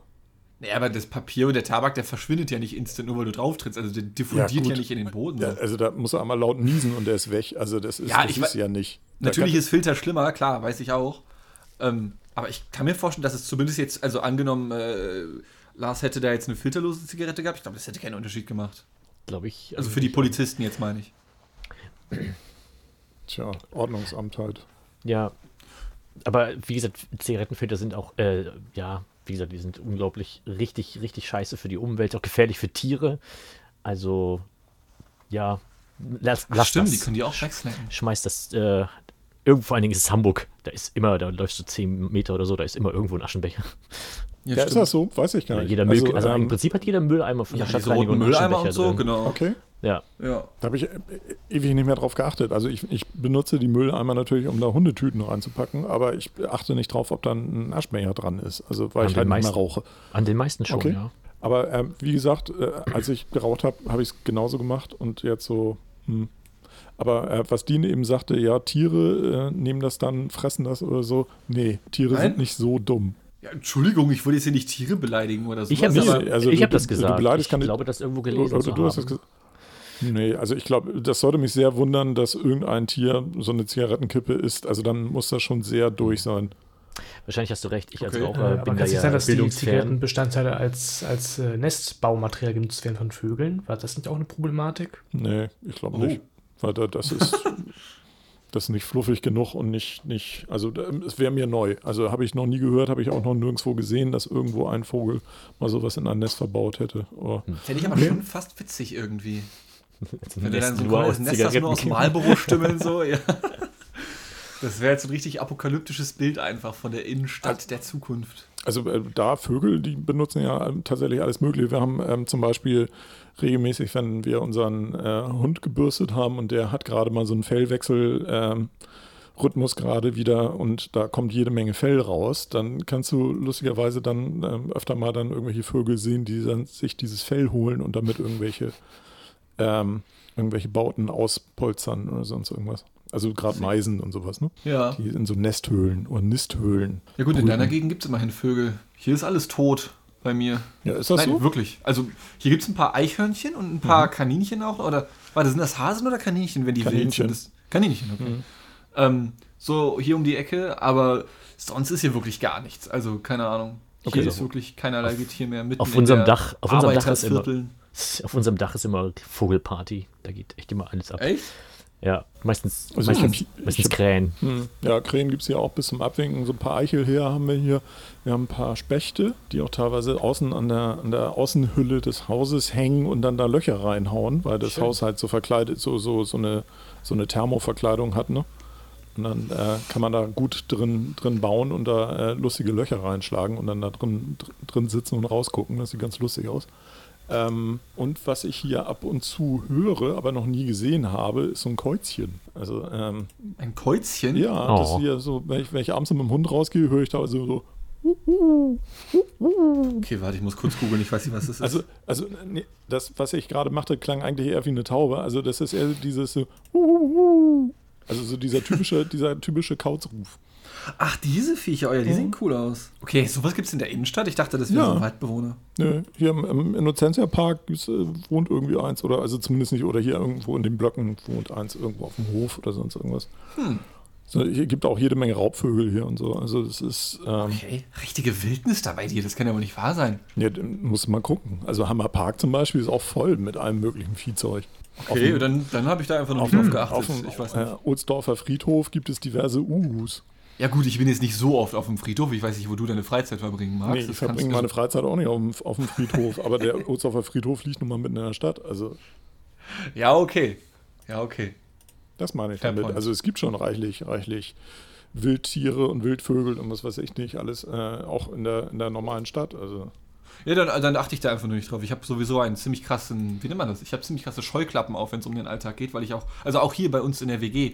Naja, aber das Papier und der Tabak, der verschwindet ja nicht instant, nur weil du drauf trittst. Also der diffundiert ja, gut. nicht in den Boden. Ja, so. also da muss er einmal laut niesen und der ist weg. Also das ist, Ja, das ich ist ja nicht. Natürlich ist Filter schlimmer, klar, weiß ich auch. Ähm, aber ich kann mir vorstellen, dass es zumindest jetzt, also angenommen, äh, Lars hätte da jetzt eine filterlose Zigarette gehabt, ich glaube, das hätte keinen Unterschied gemacht. Glaube ich. Also für die Polizisten jetzt meine ich. Tja, Ordnungsamt halt. Ja. Aber wie gesagt, Zigarettenfilter sind auch, äh, ja, wie gesagt, die sind unglaublich richtig, richtig scheiße für die Umwelt, auch gefährlich für Tiere. Also, ja, lass, Ach, lass stimmt, das. die können die auch wegsnacken. Schmeiß das, äh, irgendwo, vor allen Dingen ist es Hamburg. Da ist immer, da läufst du 10 Meter oder so, da ist immer irgendwo ein Aschenbecher. Ja, ist das so? Weiß ich gar nicht. jeder Müll, also, also, im ähm, Prinzip hat jeder Mülleimer von Ja, der roten Stadtreinigung einen Mülleimer und so, drin. genau. okay. Ja, Ja. Da habe ich äh, ewig nicht mehr drauf geachtet. Also ich, ich benutze die Mülleimer natürlich, um da Hundetüten reinzupacken, aber ich achte nicht drauf, ob da ein Aschmäher dran ist. Also weil An ich halt nicht mehr meisten. rauche. an den meisten schon, Okay. ja. Aber ähm, wie gesagt, äh, als ich geraucht habe, habe ich es genauso gemacht und jetzt so. Hm. Aber äh, was Dean eben sagte, ja, Tiere äh, nehmen das dann, fressen das oder so. Nee, Tiere Nein? sind nicht so dumm. Ja. Entschuldigung, ich wollte jetzt hier nicht Tiere beleidigen oder so. Ich habe Nee, das, also ich du- hab das du gesagt. beleidigst ich keine- glaube, das irgendwo gelesen oder zu du hast das haben. Nee, also ich glaube, das sollte mich sehr wundern, dass irgendein Tier so eine Zigarettenkippe isst. Also dann muss das schon sehr durch sein. Wahrscheinlich hast du recht. Ich als Okay. Raucher Äh, bin kann da es ja nicht sein, dass die. Zigarettenbestandteile als, als äh, Nestbaumaterial genutzt werden von Vögeln? War das nicht auch eine Problematik? Nee, ich glaube Oh. nicht. Weil da, das ist [laughs] das ist nicht fluffig genug und nicht, nicht also es wäre mir neu. Also habe ich noch nie gehört, habe ich auch noch nirgendwo gesehen, dass irgendwo ein Vogel mal sowas in ein Nest verbaut hätte. Oh. Fände ich aber schon fast witzig irgendwie. [laughs] Wenn du dann so ein nur kleines aus Nest hast, nur aus. Marlboro [laughs] stimmeln so, ja. Das wäre jetzt so ein richtig apokalyptisches Bild einfach von der Innenstadt der Zukunft. Also äh, da Vögel, die benutzen ja ähm, tatsächlich alles Mögliche. Wir haben ähm, zum Beispiel regelmäßig, wenn wir unseren äh, Hund gebürstet haben und der hat gerade mal so einen Fellwechsel ähm, Rhythmus gerade wieder und da kommt jede Menge Fell raus, dann kannst du lustigerweise dann ähm, öfter mal dann irgendwelche Vögel sehen, die dann sich dieses Fell holen und damit irgendwelche ähm, irgendwelche Bauten auspolstern oder sonst irgendwas. Also gerade Meisen und sowas, ne? Ja. Die in so Nesthöhlen oder Nisthöhlen. Ja gut, in brüten. deiner Gegend gibt es immerhin Vögel. Hier ist alles tot bei mir. Ja, ist das Nein, so? wirklich. Also hier gibt es ein paar Eichhörnchen und ein paar Kaninchen auch. Oder warte, sind das Hasen oder Kaninchen, wenn die wild Kaninchen. sind? Das, Kaninchen, okay. Ähm, so hier um die Ecke, aber sonst ist hier wirklich gar nichts. Also keine Ahnung. Hier Okay. ist wirklich keinerlei Getier mehr mitten auf in unserem Dach- auf unserem Dach ist immer-. [laughs] Auf unserem Dach ist immer Vogelparty. Da geht echt immer alles ab. Echt? Ja, meistens, Also ich meistens, hab- ich meistens hab- Krähen. Hm. Ja, Krähen gibt es ja auch bis zum Abwinken. So ein paar Eichelhäher haben wir hier. Wir haben ein paar Spechte, die auch teilweise außen an der, an der Außenhülle des Hauses hängen und dann da Löcher reinhauen, weil das Schön. Haus halt so verkleidet, so, so, so, eine, so eine Thermoverkleidung hat. Ne? Und dann äh, kann man da gut drin, drin bauen und da äh, lustige Löcher reinschlagen und dann da drin, dr- drin sitzen und rausgucken. Das sieht ganz lustig aus. Ähm, und was ich hier ab und zu höre, aber noch nie gesehen habe, ist so ein Käuzchen. Also ähm, Ein Käuzchen? ja, Oh. das hier so, wenn ich, wenn ich abends mit dem Hund rausgehe, höre ich da also so. Okay, warte, ich muss kurz googeln, ich weiß nicht, was das ist. Also, also nee, das, was ich gerade machte, klang eigentlich eher wie eine Taube. Also das ist eher dieses so. Also so dieser typische, dieser typische Kauzruf. Ach, diese Viecher, oh ja, die sehen cool aus. Okay, sowas gibt es in der Innenstadt? Ich dachte, das wäre Ja. so ein Waldbewohner. Nö, hier im, im Innocentia Park gibt's, äh, wohnt irgendwie eins oder also zumindest nicht oder hier irgendwo in den Blöcken wohnt eins irgendwo auf dem Hof oder sonst irgendwas. Hm. So, hier gibt auch jede Menge Raubvögel hier und so. Also das ist ähm, Okay, richtige Wildnis da bei dir, das kann ja wohl nicht wahr sein. Ja, dann muss man gucken. Also Hammer Park zum Beispiel ist auch voll mit allem möglichen Viehzeug. Okay, dem- dann, dann habe ich da einfach noch Auf nicht drauf geachtet. auf dem ich weiß nicht. äh, Ohlsdorfer Friedhof gibt es diverse Uhus. Ja gut, ich bin jetzt nicht so oft auf dem Friedhof. Ich weiß nicht, wo du deine Freizeit verbringen magst. Nee, ich Das verbringe meine Freizeit auch nicht auf dem, auf dem Friedhof, aber der Ohlsdorfer Friedhof liegt nun mal mitten in der Stadt. Also, Ja, okay. Ja, okay. Das meine ich Fair damit. point. Also es gibt schon reichlich, reichlich Wildtiere und Wildvögel und was weiß ich nicht, alles äh, auch in der, in der normalen Stadt. Also Ja, dann, dann achte ich da einfach nur nicht drauf. Ich habe sowieso einen ziemlich krassen, wie nennt man das? Ich habe ziemlich krasse Scheuklappen auf, wenn es um den Alltag geht, weil ich auch, also auch hier bei uns in der WG,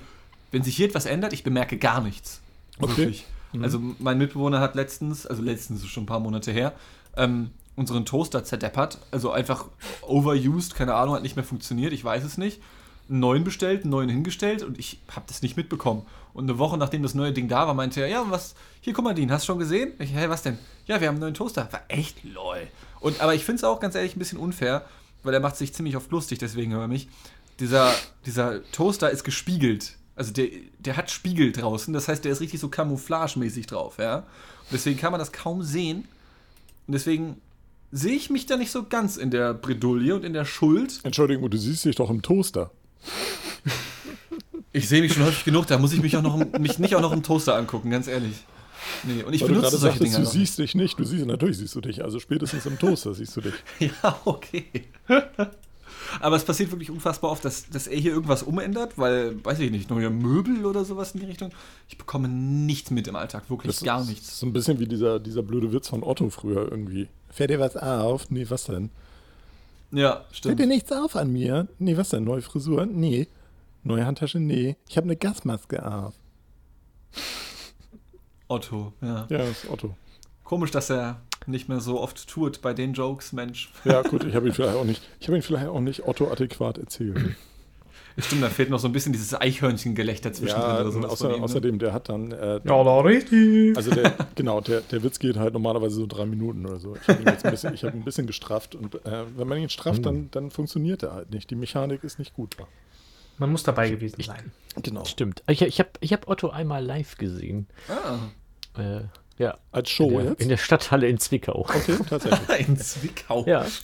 wenn sich hier etwas ändert, ich bemerke gar nichts. Okay. Wirklich. Also mein Mitbewohner hat letztens, also letztens ist schon ein paar Monate her, ähm, unseren Toaster zerdeppert. Also einfach overused, keine Ahnung, hat nicht mehr funktioniert, ich weiß es nicht. Einen neuen bestellt, einen neuen hingestellt und ich habe das nicht mitbekommen. Und eine Woche nachdem das neue Ding da war, meinte er, ja, was, hier, guck mal, Dean, hast du schon gesehen? Ich, hä, was denn? Ja, wir haben einen neuen Toaster. War echt lol. Und, aber ich finde es auch ganz ehrlich ein bisschen unfair, weil er macht sich ziemlich oft lustig, deswegen über mich. Dieser, dieser Toaster ist gespiegelt. Also der, der hat Spiegel draußen, das heißt, der ist richtig so camouflagemäßig drauf, ja. Und deswegen kann man das kaum sehen. Und deswegen sehe ich mich da nicht so ganz in der Bredouille und in der Schuld. Entschuldigung, du siehst dich doch im Toaster. Ich sehe mich schon häufig genug, da muss ich mich auch noch mich nicht auch noch im Toaster angucken, ganz ehrlich. Nee, und ich Weil du benutze gerade solche sagtest, Dinger du siehst dich nicht. Du siehst, natürlich siehst du dich. Also spätestens im Toaster siehst du dich. [laughs] Ja, okay. [laughs] Aber es passiert wirklich unfassbar oft, dass, dass er hier irgendwas umändert, weil, weiß ich nicht, neue Möbel oder sowas in die Richtung. Ich bekomme nichts mit im Alltag, wirklich Das gar ist nichts. So ein bisschen wie dieser, dieser blöde Witz von Otto früher irgendwie. Fällt dir was auf? Nee, was denn? Ja, Fällt stimmt. dir nichts auf an mir? Nee, was denn? Neue Frisur? Nee. Neue Handtasche? Nee. Ich habe eine Gasmaske auf. Otto, ja. Ja, das ist Otto. Komisch, dass er nicht mehr so oft tut bei den Jokes, Mensch. Ja, gut, ich habe ihn [laughs] vielleicht auch nicht, ich habe ihn vielleicht auch nicht Otto adäquat erzählt. Stimmt, da fehlt noch so ein bisschen dieses Eichhörnchen-Gelächter zwischendrin ja, oder sowas außer, ihm, ne? außerdem, der hat dann, äh, Ja, da richtig. also der, genau, der, der Witz geht halt normalerweise so drei Minuten oder so. Ich habe ihn jetzt ein bisschen, ich ein bisschen gestrafft und äh, wenn man ihn strafft, dann, dann funktioniert er halt nicht. Die Mechanik ist nicht gut. Man muss dabei gewesen sein. Genau. Stimmt. Ich, ich habe ich hab Otto einmal live gesehen. Ah, Äh, ja. Als Show in, der, jetzt? in der Stadthalle in Zwickau. okay, tatsächlich. [laughs] in Zwickau. Ja. [laughs]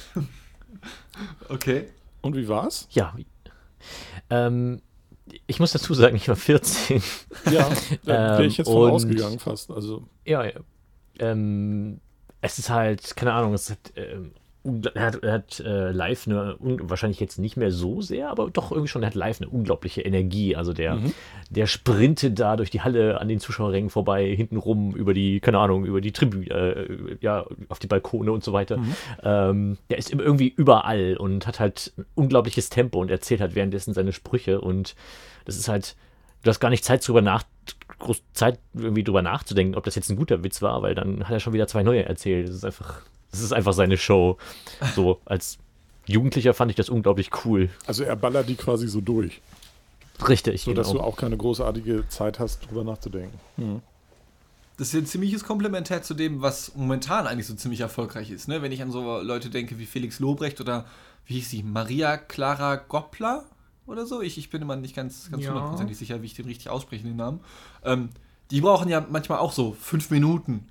Okay. Und wie war's? Ja. Ähm, ich muss dazu sagen, ich war 14. Ja, [laughs] da wäre ich Ähm, jetzt von und- ausgegangen fast. Also, Ja, ja. Ähm, es ist halt, keine Ahnung, es hat, ähm, ungl- er hat, er hat äh, live eine, wahrscheinlich jetzt nicht mehr so sehr, aber doch irgendwie schon, er hat live eine unglaubliche Energie. Also der, der sprintet da durch die Halle an den Zuschauerrängen vorbei, hintenrum über die, keine Ahnung, über die Tribüne, äh, ja, auf die Balkone und so weiter. Ähm, der ist immer irgendwie überall und hat halt ein unglaubliches Tempo und erzählt halt währenddessen seine Sprüche und das ist halt, du hast gar nicht Zeit drüber nach, groß Zeit irgendwie drüber nachzudenken, ob das jetzt ein guter Witz war, weil dann hat er schon wieder zwei neue erzählt. Das ist einfach, das ist einfach seine Show. So als Jugendlicher fand ich das unglaublich cool. also er ballert die quasi so durch, Richtig, du genau. auch keine großartige Zeit hast, drüber nachzudenken. Das ist ja ein ziemliches Komplementär zu dem, was momentan eigentlich so ziemlich erfolgreich ist. Ne? Wenn ich an so Leute denke wie Felix Lobrecht oder wie hieß sie, Maria Clara Goppler oder so. Ich, ich bin immer nicht ganz, ganz Ja. hundertprozentig sicher, wie ich den richtig ausspreche, den Namen. Ähm, die brauchen ja manchmal auch so fünf Minuten,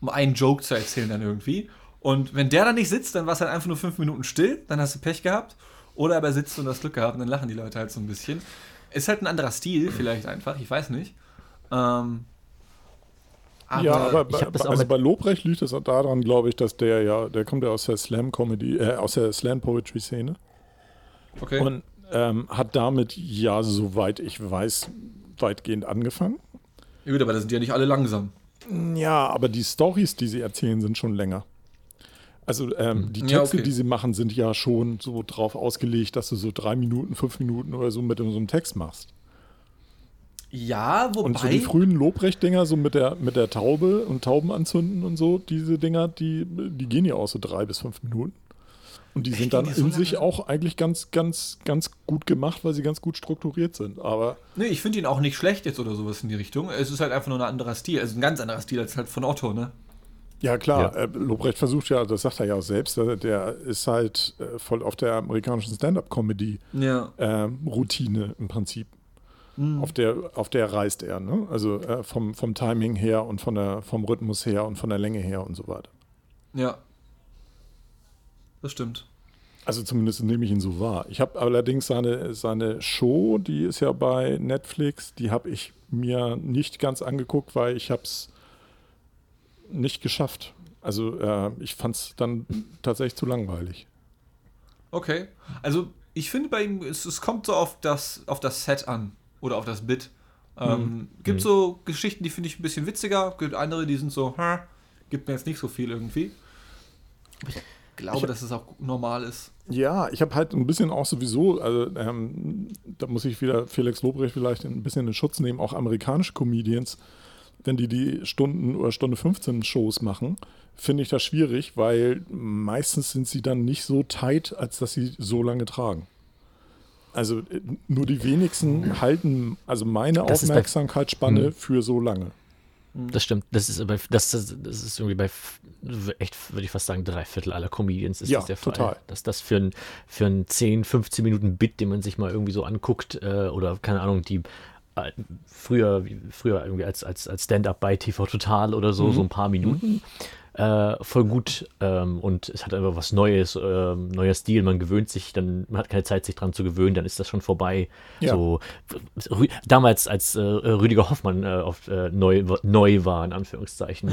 um einen Joke zu erzählen dann irgendwie. Und wenn der dann nicht sitzt, dann war es halt einfach nur fünf Minuten still, dann hast du Pech gehabt. Oder aber sitzt und hast Glück gehabt und dann lachen die Leute halt so ein bisschen. Ist halt ein anderer Stil, vielleicht einfach, ich weiß nicht. Ähm, ja, aber ich bei, also bei Lobrecht liegt es auch daran, glaube ich, dass der ja, der kommt ja aus der Slam-Comedy, äh, aus der Slam-Poetry-Szene okay. und ähm, hat damit ja, soweit ich weiß, weitgehend angefangen. Ja, gut, aber da sind die ja nicht alle langsam. Ja, aber die Stories, die sie erzählen, sind schon länger. Also ähm, die Ja, Texte, okay. die sie machen, sind ja schon so drauf ausgelegt, dass du so drei Minuten, fünf Minuten oder so mit so einem Text machst. Ja, wobei. Und so die frühen Lobrecht-Dinger, so mit der, mit der Taube und Tauben anzünden und so, diese Dinger, die, die gehen ja auch so drei bis fünf Minuten. Und die sind dann die so in sich auch eigentlich ganz, ganz, ganz gut gemacht, weil sie ganz gut strukturiert sind. Aber nee, ich finde ihn auch nicht schlecht jetzt oder sowas in die Richtung. Es ist halt einfach nur ein anderer Stil. Also ein ganz anderer Stil als halt von Otto, ne? Ja, klar, Ja. Äh, Lobrecht versucht ja, das sagt er ja auch selbst, der, der ist halt äh, voll auf der amerikanischen Stand-up-Comedy-Routine Ja. im Prinzip. Auf, der, auf der reist er, ne? Also äh, vom, vom Timing her und von der, vom Rhythmus her und von der Länge her und so weiter. Ja. Das stimmt. Also zumindest nehme ich ihn so wahr. Ich habe allerdings seine, seine Show, die ist ja bei Netflix, die habe ich mir nicht ganz angeguckt, weil ich habe es nicht geschafft. Also äh, ich fand es dann tatsächlich zu langweilig. Okay. Also, ich finde bei ihm, es, es kommt so auf das, auf das Set an. oder auf das Bit. Ähm, Gibt so Geschichten, die finde ich ein bisschen witziger, gibt andere, die sind so, hm, gibt mir jetzt nicht so viel irgendwie. Ich glaube, dass es auch normal ist. Ja, ich habe halt ein bisschen auch sowieso, also ähm, da muss ich wieder Felix Lobrecht vielleicht ein bisschen in Schutz nehmen, auch amerikanische Comedians, wenn die die Stunden oder Stunde 15 Shows machen, finde ich das schwierig, weil meistens sind sie dann nicht so tight, als dass sie so lange tragen. Also äh, nur die wenigsten halten also meine Das bei- Aufmerksamkeitsspanne Mhm. für so lange. Das stimmt. Das ist aber das, das, das ist irgendwie bei echt, würde ich fast sagen, drei Viertel aller Comedians ist Ja, das der Fall. total. Dass das für ein, für ein 10, 15 Minuten Bit, den man sich mal irgendwie so anguckt, äh, oder keine Ahnung, die früher, wie- früher irgendwie als, als, als Stand-up bei TV Total oder so, Mhm. so ein paar Minuten. Äh, voll gut ähm, und es hat einfach was Neues, ähm, neuer Stil. Man gewöhnt sich, dann man hat keine Zeit, sich dran zu gewöhnen, dann ist das schon vorbei. Ja. So Rü- damals, als äh, Rüdiger Hoffmann äh, auf, äh, neu, neu war, in Anführungszeichen,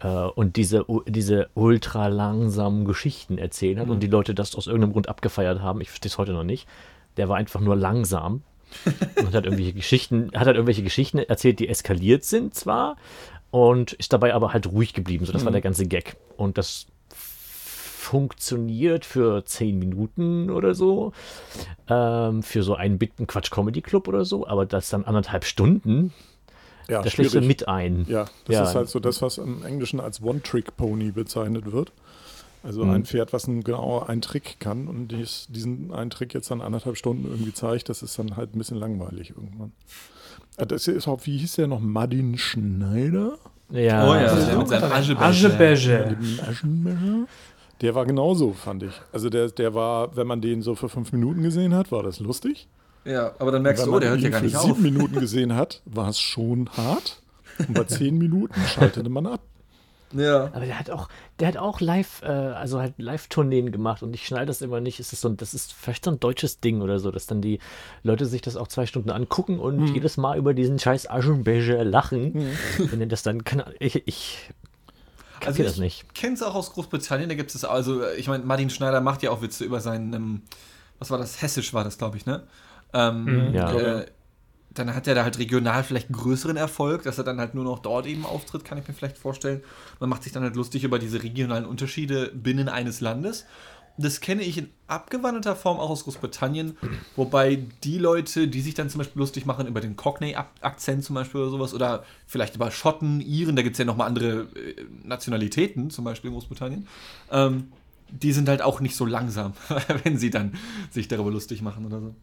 äh, und diese, diese ultra langsamen Geschichten erzählt hat und die Leute das aus irgendeinem Grund abgefeiert haben, ich verstehe es heute noch nicht. Der war einfach nur langsam und hat irgendwelche Geschichten, hat halt irgendwelche Geschichten erzählt, die eskaliert sind zwar und ist dabei aber halt ruhig geblieben. So, das war der ganze Gag. Und das funktioniert für zehn Minuten oder so. Ähm, für so einen Bitten Quatsch Comedy Club oder so, aber das dann anderthalb Stunden, Ja, da schlägst du mit ein. Ja, das Ja. ist halt so das, was im Englischen als One-Trick-Pony bezeichnet wird. Also Mhm. ein Pferd, was ein, genau einen Trick kann und dies, diesen einen Trick jetzt dann anderthalb Stunden irgendwie zeigt, das ist dann halt ein bisschen langweilig irgendwann. Äh, Das ist auch, wie hieß der noch, Madin Schneider? Ja, Oh ja, also- der mit seinem war genauso, fand ich. Also der, der war, wenn man den so für fünf Minuten gesehen hat, war das lustig. Ja, aber dann merkst wenn du, man oh, der hört ihn ja gar für nicht sieben auf. Minuten gesehen hat, war es schon hart. Und bei [laughs] zehn Minuten schaltete man ab. Ja. Aber der hat auch, der hat auch live, äh, also halt Live-Tourneen gemacht und ich schneide das immer nicht. Ist das, so, ein- das ist vielleicht so ein deutsches Ding oder so, dass dann die Leute sich das auch zwei Stunden angucken und Hm. jedes Mal über diesen scheiß Aschenbecher lachen. [laughs] Wenn er das dann kann, ich, ich Also das ich nicht. kenne es auch aus Großbritannien, da gibt es also, ich meine, Martin Schneider macht ja auch Witze über seinen, ähm, was war das, Hessisch war das, glaube ich, ne? Ähm, Ja. äh, dann hat er da halt regional vielleicht größeren Erfolg, dass er dann halt nur noch dort eben auftritt, kann ich mir vielleicht vorstellen. Man macht sich dann halt lustig über diese regionalen Unterschiede binnen eines Landes. Das kenne ich in abgewandelter Form auch aus Großbritannien, wobei die Leute, die sich dann zum Beispiel lustig machen über den Cockney-Akzent zum Beispiel oder sowas, oder vielleicht über Schotten, Iren, da gibt es ja nochmal andere äh, Nationalitäten, zum Beispiel in Großbritannien, ähm, die sind halt auch nicht so langsam, [laughs] wenn sie dann sich darüber lustig machen oder so.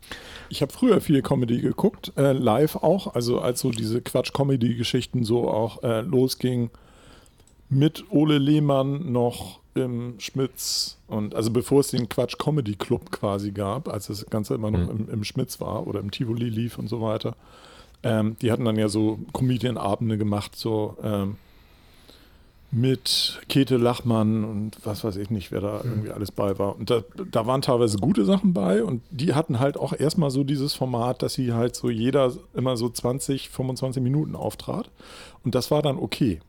Ich habe früher viel Comedy geguckt, äh, live auch, also als so diese Quatsch-Comedy-Geschichten so auch äh, losging mit Ole Lehmann noch im Schmitz und also bevor es den Quatsch-Comedy-Club quasi gab, als das Ganze immer noch im, im Schmitz war oder im Tivoli lief und so weiter. Ähm, die hatten dann ja so Comedian-Abende gemacht, so ähm, mit Käthe Lachmann und was weiß ich nicht, wer da irgendwie alles bei war. Und da, da waren teilweise gute Sachen bei und die hatten halt auch erstmal so dieses Format, dass sie halt so jeder immer so 20, 25 Minuten auftrat. Und das war dann okay.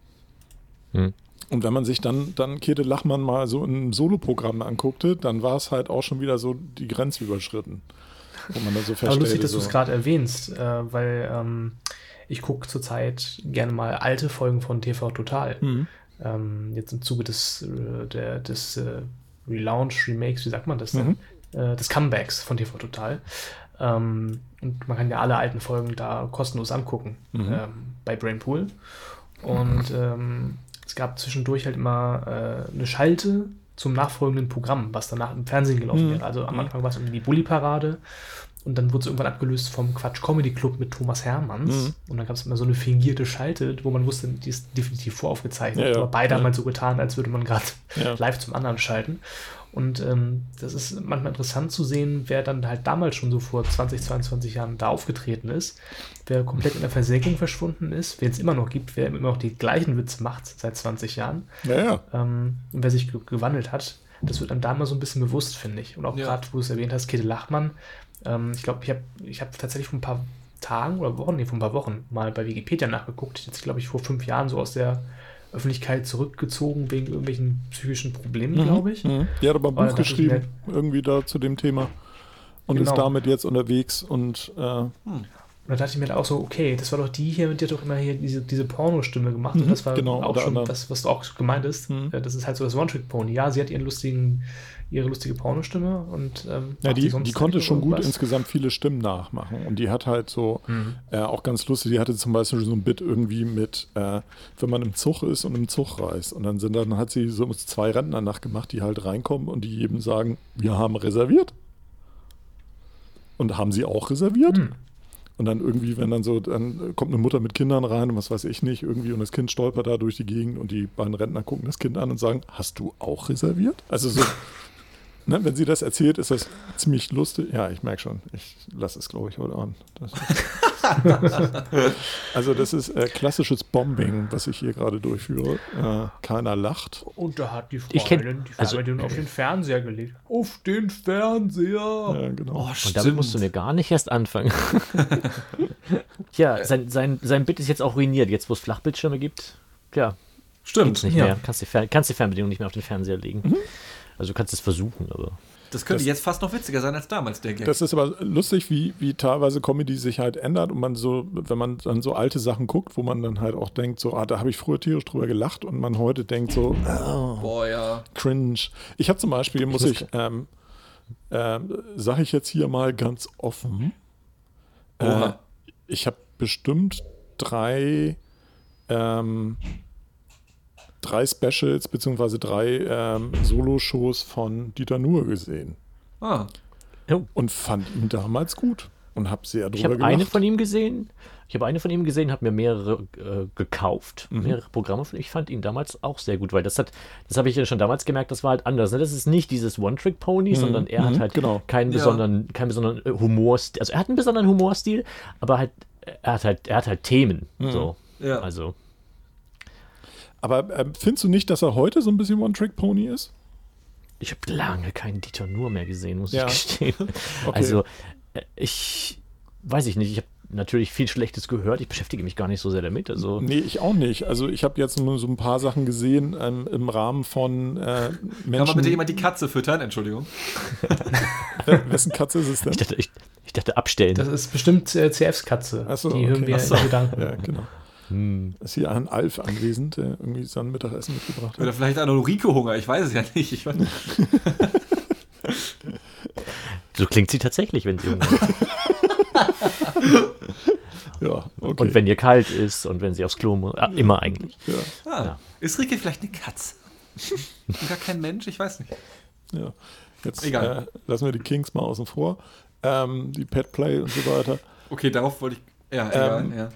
Hm. Und wenn man sich dann, dann Käthe Lachmann mal so in einem Soloprogramm anguckte, dann war es halt auch schon wieder so die Grenze überschritten. Wo man dann so Aber lustig, dass du es so, gerade erwähnst, äh, weil ähm, ich gucke zurzeit gerne mal alte Folgen von TV Total. Mhm. Ähm, jetzt im Zuge des, äh, der, des äh, Relaunch, Remakes, wie sagt man das denn? Äh, des Comebacks von TV Total. Ähm, und man kann ja alle alten Folgen da kostenlos angucken Mhm. ähm, bei Brainpool. Und ähm, es gab zwischendurch halt immer äh, eine Schalte zum nachfolgenden Programm, was danach im Fernsehen gelaufen Mhm. wäre. Also am Anfang war es irgendwie die Bully-Parade und dann wurde es irgendwann abgelöst vom Quatsch Comedy Club mit Thomas Hermanns. Mhm. Und dann gab es immer so eine fingierte Schalte, wo man wusste, die ist definitiv voraufgezeichnet. Ja, ja. Aber beide Ja. haben halt so getan, als würde man gerade [laughs] live zum anderen schalten. Und ähm, das ist manchmal interessant zu sehen, wer dann halt damals schon so vor 20, 22 Jahren da aufgetreten ist, wer komplett in der Versenkung verschwunden ist, wer es immer noch gibt, wer immer noch die gleichen Witze macht seit 20 Jahren ja, ja. ähm, und wer sich ge gewandelt hat. Das wird einem da mal so ein bisschen bewusst, finde ich. Und auch gerade, wo du es erwähnt hast, Käthe Lachmann. Ähm, ich glaube, ich habe ich hab tatsächlich vor ein paar Tagen oder Wochen, nee, vor ein paar Wochen mal bei Wikipedia nachgeguckt. Jetzt, glaube ich, vor fünf Jahren so aus der Öffentlichkeit zurückgezogen wegen irgendwelchen psychischen Problemen, glaube ich. Mhm. Die hat aber ein Buch geschrieben, irgendwie da zu dem Thema. Und ist Genau. damit jetzt unterwegs und äh, Und da dachte ich mir halt auch so, okay, das war doch die hier, die hat doch immer hier diese, diese Pornostimme gemacht. Mhm, und das war genau, auch schon andere. das, was du auch gemeint hast. Mhm. Das ist halt so das One-Trick-Pony. Ja, sie hat ihren lustigen, ihre lustige Pornostimme und ähm, Ja, die, sonst die konnte schon gut insgesamt viele Stimmen nachmachen. Und die hat halt so, Mhm. äh, auch ganz lustig, die hatte zum Beispiel so ein Bit irgendwie mit, äh, wenn man im Zug ist und im Zug reist. Und dann sind dann hat sie so zwei Rentner nachgemacht, die halt reinkommen und die jedem sagen, wir haben reserviert. Und haben sie auch reserviert? Hm. Und dann irgendwie, wenn dann so, dann kommt eine Mutter mit Kindern rein und was weiß ich nicht, irgendwie und das Kind stolpert da durch die Gegend und die beiden Rentner gucken das Kind an und sagen, hast du auch reserviert? Also so, [laughs] ne, wenn sie das erzählt, ist das ziemlich lustig. Ja, ich merke schon, ich lasse es, glaube ich, heute an. Das [laughs] also das ist äh, klassisches Bombing, was ich hier gerade durchführe. Äh, keiner lacht. Und da hat die Ich kenn- Freundin die also- Fernbedienung auf den Fernseher gelegt. Auf den Fernseher! Ja, genau. Oh, Und damit musst du mir gar nicht erst anfangen. [laughs] ja, sein, sein, sein Bit ist jetzt auch ruiniert. Jetzt, wo es Flachbildschirme gibt, ja, Stimmt. gibt's nicht ja. mehr. Kannst die, Fer kannst die Fernbedienung nicht mehr auf den Fernseher legen. Also du kannst es versuchen, aber. Das könnte Das- jetzt fast noch witziger sein als damals, der Gag. Das ist aber lustig, wie, wie teilweise Comedy sich halt ändert und man so, wenn man dann so alte Sachen guckt, wo man dann halt auch denkt, so, ah, da habe ich früher tierisch drüber gelacht und man heute denkt so, oh, Boah, ja. cringe. Ich habe zum Beispiel, muss ich, ähm, ähm, sage ich jetzt hier mal ganz offen, äh, ich habe bestimmt drei, ähm, drei Specials beziehungsweise drei ähm, Solo-Shows von Dieter Nuhr gesehen Ah. Oh, und fand ihn damals gut und habe sehr ich drüber habe eine von ihm gesehen. Ich habe eine von ihm gesehen, habe mir mehrere äh, gekauft, mehrere Programme. von ihm. Ich fand ihn damals auch sehr gut, weil das hat, das habe ich ja schon damals gemerkt, das war halt anders. Ne? Das ist nicht dieses One-Trick-Pony, sondern er hat mhm, halt genau. keinen Ja. besonderen, keinen besonderen äh, Humorstil. Also er hat einen besonderen Humorstil, aber halt, er hat halt, er hat halt Themen. So. Ja. Also. Aber ähm, findest du nicht, dass er heute so ein bisschen One-Trick-Pony ist? Ich habe lange keinen Dieter Nur mehr gesehen, muss Ja. ich gestehen. [laughs] Okay. Also, äh, ich weiß ich nicht. Ich habe natürlich viel Schlechtes gehört. Ich beschäftige mich gar nicht so sehr damit. Also, Nee, ich auch nicht. Also ich habe jetzt nur so ein paar Sachen gesehen ähm, im Rahmen von äh, Kann Menschen. man bitte jemand die Katze füttern? Entschuldigung. [laughs] Wessen Katze ist es denn? ich, dachte, ich, ich dachte abstellen. Das ist bestimmt äh, CFs Katze. Ach so, die okay. hören wir Ach so. in Gedanken. Ja, genau. Hm. Ist hier ein Alf anwesend, der irgendwie sein Mittagessen mitgebracht Oder hat? vielleicht hat noch Rico Hunger, ich weiß es ja nicht. Ich weiß nicht. [laughs] So klingt sie tatsächlich, wenn sie Hunger hat. [laughs] Ja, okay. Und wenn ihr kalt ist und wenn sie aufs Klo muss. Ah, immer eigentlich. ja, Ah, Ja. Ist Rico vielleicht eine Katze? Und [laughs] gar kein Mensch? Ich weiß nicht. ja. Jetzt Egal. Äh, lassen wir die Kings mal außen vor. Ähm, die Pet Play und so weiter. Okay, darauf wollte ich. Ja, egal. Ähm, ja.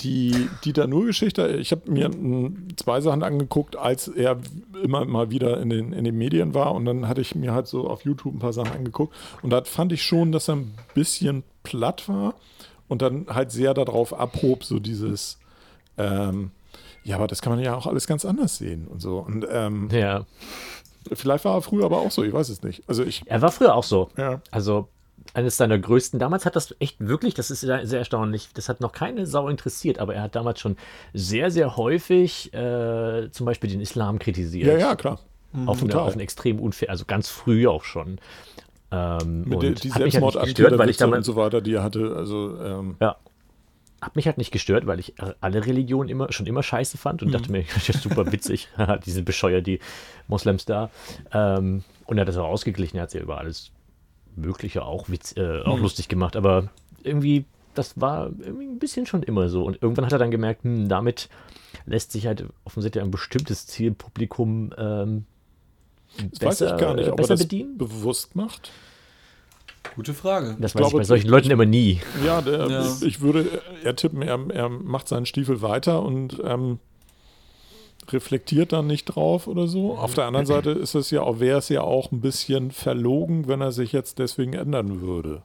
Die Dieter Nuhr-Geschichte, ich habe mir zwei Sachen angeguckt, als er immer mal wieder in den, in den Medien war und dann hatte ich mir halt so auf YouTube ein paar Sachen angeguckt und da fand ich schon, dass er ein bisschen platt war und dann halt sehr darauf abhob, so dieses, ähm, ja, aber das kann man ja auch alles ganz anders sehen und so. Und ähm, Ja. vielleicht war er früher aber auch so, ich weiß es nicht. Also ich, Er war früher auch so. ja, Also eines seiner größten. Damals hat das echt wirklich, das ist sehr, sehr erstaunlich, das hat noch keine Sau interessiert, aber er hat damals schon sehr, sehr häufig äh, zum Beispiel den Islam kritisiert. ja, ja, klar. Auf, eine, Total. auf eine extrem unfair, also ganz früh auch schon. Ähm, Mit und die mich halt und damals, so weiter, die er hatte, also ähm, ja, hat mich halt nicht gestört, weil ich alle Religionen immer schon immer scheiße fand und dachte mir, [laughs] das ist super witzig, [laughs] die sind bescheuert, die Moslems da. Ähm, und er hat das auch ausgeglichen, er hat ja über alles Mögliche auch, witz, äh, auch lustig gemacht, aber irgendwie, das war irgendwie ein bisschen schon immer so. Und irgendwann hat er dann gemerkt, hm, damit lässt sich halt offensichtlich ein bestimmtes Zielpublikum ähm, das weiß ich gar nicht, ob er besser das bedienen. bewusst macht. Gute Frage. Das Ich weiß ich glaube, bei solchen Leuten immer nie. Ja, der, Ja. Ich, ich würde eher tippen, er, er macht seinen Stiefel weiter und ähm, reflektiert dann nicht drauf oder so. Auf der anderen Seite ist es ja auch, wäre es ja auch ein bisschen verlogen, wenn er sich jetzt deswegen ändern würde.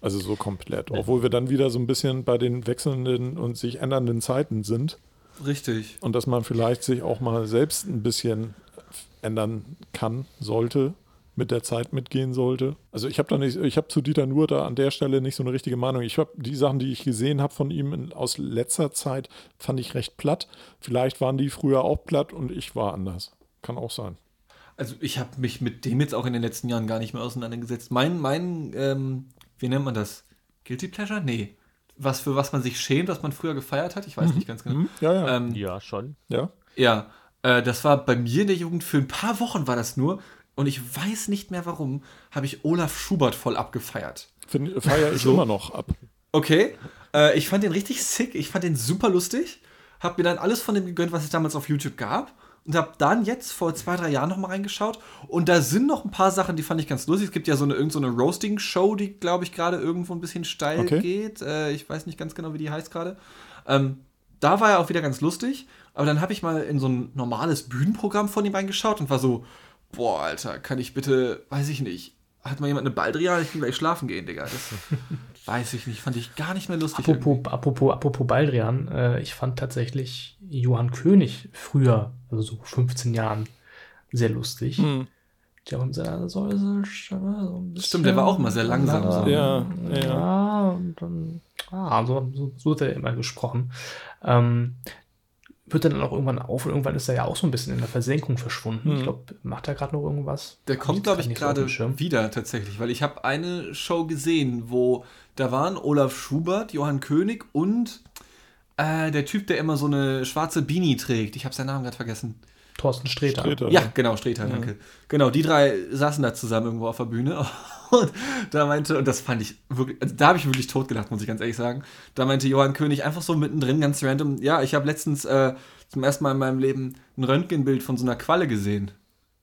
Also so komplett. Obwohl wir dann wieder so ein bisschen bei den wechselnden und sich ändernden Zeiten sind Richtig. und dass man vielleicht sich auch mal selbst ein bisschen ändern kann, sollte, mit der Zeit mitgehen sollte. Also ich habe da nicht, ich habe zu Dieter Nuhr da an der Stelle nicht so eine richtige Meinung. Ich habe die Sachen, die ich gesehen habe von ihm in, aus letzter Zeit, fand ich recht platt. Vielleicht waren die früher auch platt und ich war anders. Kann auch sein. Also ich habe mich mit dem jetzt auch in den letzten Jahren gar nicht mehr auseinandergesetzt. Mein, mein, ähm, wie nennt man das? Guilty Pleasure? Nee. Was für was man sich schämt, was man früher gefeiert hat? Ich weiß nicht ganz genau. Hm? Ja, ja. Ähm, Ja, schon. ja. Ja, äh, das war bei mir in der Jugend für ein paar Wochen war das nur. Und ich weiß nicht mehr warum, habe ich Olaf Schubert voll abgefeiert. Feiere ich So. immer noch ab. Okay, äh, ich fand den richtig sick, ich fand den super lustig. Hab mir dann alles von dem gegönnt, was es damals auf YouTube gab. Und hab dann jetzt vor zwei, drei Jahren noch mal reingeschaut. Und da sind noch ein paar Sachen, die fand ich ganz lustig. Es gibt ja so eine, irgend so eine Roasting-Show, die, glaube ich, gerade irgendwo ein bisschen steil Okay. geht. Äh, ich weiß nicht ganz genau, wie die heißt gerade. Ähm, da war er auch wieder ganz lustig. Aber dann habe ich mal in so ein normales Bühnenprogramm von ihm reingeschaut und war so, boah, Alter, kann ich bitte, weiß ich nicht, hat mal jemand eine Baldrian? Ich kann gleich schlafen gehen, Digga. Das [laughs] weiß ich nicht, fand ich gar nicht mehr lustig. Apropos, apropos, apropos Baldrian, äh, ich fand tatsächlich Johann König früher, also so 15 Jahren, sehr lustig. Hm. Der war mit seiner Säuselstimme so ein bisschen. Stimmt, der war auch mal sehr langsam so. Ja, ja, ja. Ja, und dann, ah, so, so, so hat er immer gesprochen. Ähm, wird er dann auch irgendwann auf und irgendwann ist er ja auch so ein bisschen in der Versenkung verschwunden. Hm. Ich glaube, macht er gerade noch irgendwas? Der kommt, glaube ich, so gerade Schirm. wieder tatsächlich, weil ich habe eine Show gesehen, wo da waren Olaf Schubert, Johann König und äh, der Typ, der immer so eine schwarze Beanie trägt. Ich habe seinen Namen gerade vergessen. Thorsten Sträter. Sträter. Ja, genau, Streter, danke. Genau, die drei saßen da zusammen irgendwo auf der Bühne. Und da meinte, und das fand ich wirklich, also da habe ich wirklich totgelacht, muss ich ganz ehrlich sagen. Da meinte Johann König einfach so mittendrin, ganz random, ja, ich habe letztens äh, zum ersten Mal in meinem Leben ein Röntgenbild von so einer Qualle gesehen.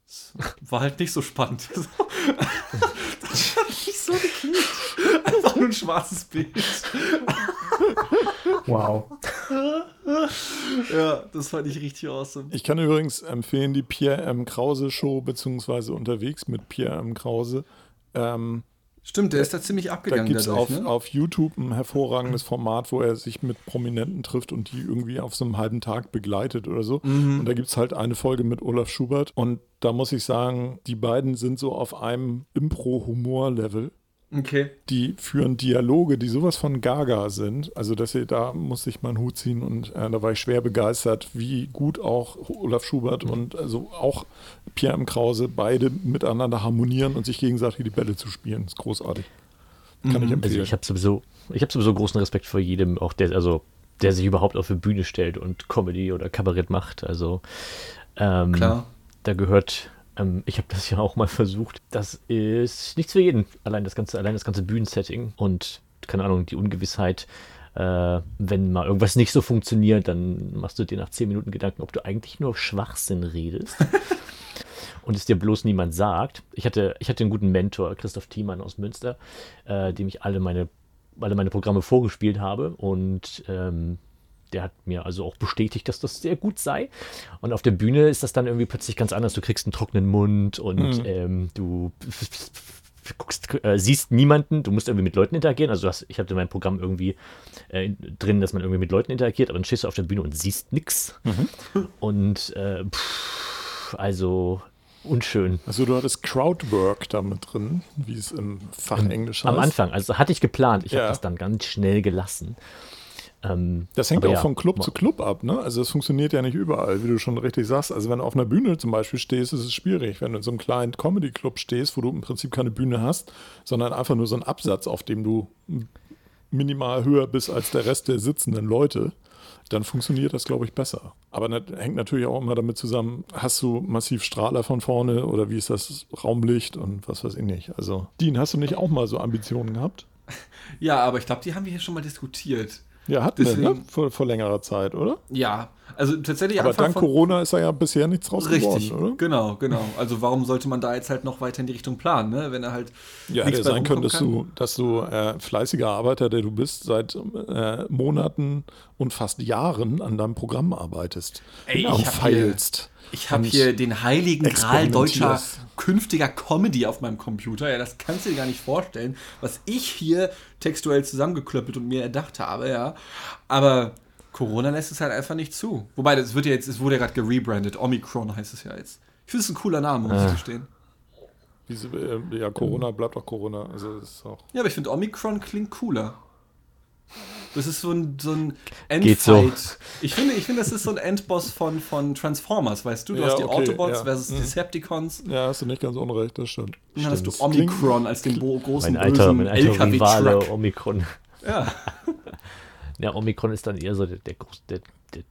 Das [laughs] war halt nicht so spannend. [laughs] das hat nicht so geknickt. Einfach nur ein schwarzes Bild. [laughs] Wow. Ja, das fand ich richtig awesome. Ich kann übrigens empfehlen die Pierre M. Krause Show, beziehungsweise unterwegs mit Pierre M. Krause. Ähm, Stimmt, der ist da ziemlich da abgegangen gibt es auf, ne? auf YouTube ein hervorragendes Format, wo er sich mit Prominenten trifft und die irgendwie auf so einem halben Tag begleitet oder so. Mhm. Und da gibt es halt eine Folge mit Olaf Schubert. Und da muss ich sagen, die beiden sind so auf einem Impro-Humor-Level. Okay. Die führen Dialoge, die sowas von Gaga sind. Also, dass sie, da musste ich meinen Hut ziehen und äh, da war ich schwer begeistert, wie gut auch Olaf Schubert und also auch Pierre M. Krause beide miteinander harmonieren und sich gegenseitig die Bälle zu spielen. ist großartig. Kann ich Also empfehlen. ich habe sowieso, ich habe sowieso großen Respekt vor jedem, auch der, also der sich überhaupt auf die Bühne stellt und Comedy oder Kabarett macht. Also ähm, Klar. da gehört, ähm, ich habe das ja auch mal versucht. Das ist nichts für jeden. Allein das ganze, allein das ganze Bühnensetting und keine Ahnung die Ungewissheit. Äh, wenn mal irgendwas nicht so funktioniert, dann machst du dir nach zehn Minuten Gedanken, ob du eigentlich nur Schwachsinn redest. [laughs] und es dir bloß niemand sagt. Ich hatte, ich hatte einen guten Mentor, Christoph Thiemann aus Münster, äh, dem ich alle meine, alle meine Programme vorgespielt habe und ähm, der hat mir also auch bestätigt, dass das sehr gut sei. Und auf der Bühne ist das dann irgendwie plötzlich ganz anders. Du kriegst einen trockenen Mund und ähm, du guckst, äh, siehst niemanden. Du musst irgendwie mit Leuten interagieren. Also hast, ich hatte in meinem Programm irgendwie äh, drin, dass man irgendwie mit Leuten interagiert, aber dann stehst du auf der Bühne und siehst nichts. Und äh, pff, also unschön. Also du hattest Crowdwork da mit drin, wie es im Fachenglisch heißt. Am Anfang, also hatte ich geplant. Ich Ja. habe das dann ganz schnell gelassen. Ähm, Das hängt auch ja, von Club zu Club ab, ne? Also das funktioniert ja nicht überall, wie du schon richtig sagst. Also wenn du auf einer Bühne zum Beispiel stehst, ist es schwierig. Wenn du in so einem kleinen Comedy-Club stehst, wo du im Prinzip keine Bühne hast, sondern einfach nur so einen Absatz, auf dem du minimal höher bist als der Rest der sitzenden Leute, dann funktioniert das, glaube ich, besser. Aber das hängt natürlich auch immer damit zusammen, hast du massiv Strahler von vorne oder wie ist das Raumlicht und was weiß ich nicht. Also, Dean, hast du nicht auch mal so Ambitionen gehabt? [laughs] Ja, aber ich glaube, die haben wir hier schon mal diskutiert. Ja, hatten wir, ne? Deswegen- Vor, vor längerer Zeit, oder? Ja, also tatsächlich Aber Anfang dank Corona ist da ja bisher nichts draus Richtig, geworden, oder? genau, genau. Also warum sollte man da jetzt halt noch weiter in die Richtung planen, ne? wenn er halt Ja, hätte sein können, dass du, dass du äh, fleißiger Arbeiter, der du bist, seit äh, Monaten und fast Jahren an deinem Programm arbeitest. Ey, ich hab hier- feilst. Ich habe hier den heiligen Gral deutscher künftiger Comedy auf meinem Computer. Ja, das kannst du dir gar nicht vorstellen, was ich hier textuell zusammengeklöppelt und mir erdacht habe, ja. Aber Corona lässt es halt einfach nicht zu. Wobei, das wird ja jetzt, es wurde ja gerade gerebrandet. Omicron heißt es ja jetzt. Ich finde es ein cooler Name, muss ich gestehen. Diese, äh, ja, Corona bleibt auch Corona. Also ist auch. Ja, aber ich finde Omicron klingt cooler. Das ist so ein, so ein Geht so. Endfight. Ich finde, ich finde, das ist so ein Endboss von, von Transformers, weißt du? Du Ja, hast die okay, Autobots ja. versus Mhm. Decepticons. Ja, hast du nicht ganz unrecht, das stimmt. Dann hast du Omicron als den großen Mein alter, mein bösen alter Rivale LKW-Truck. Omikron. Ja. [laughs] Ja, Omikron ist dann eher so der, der, der, der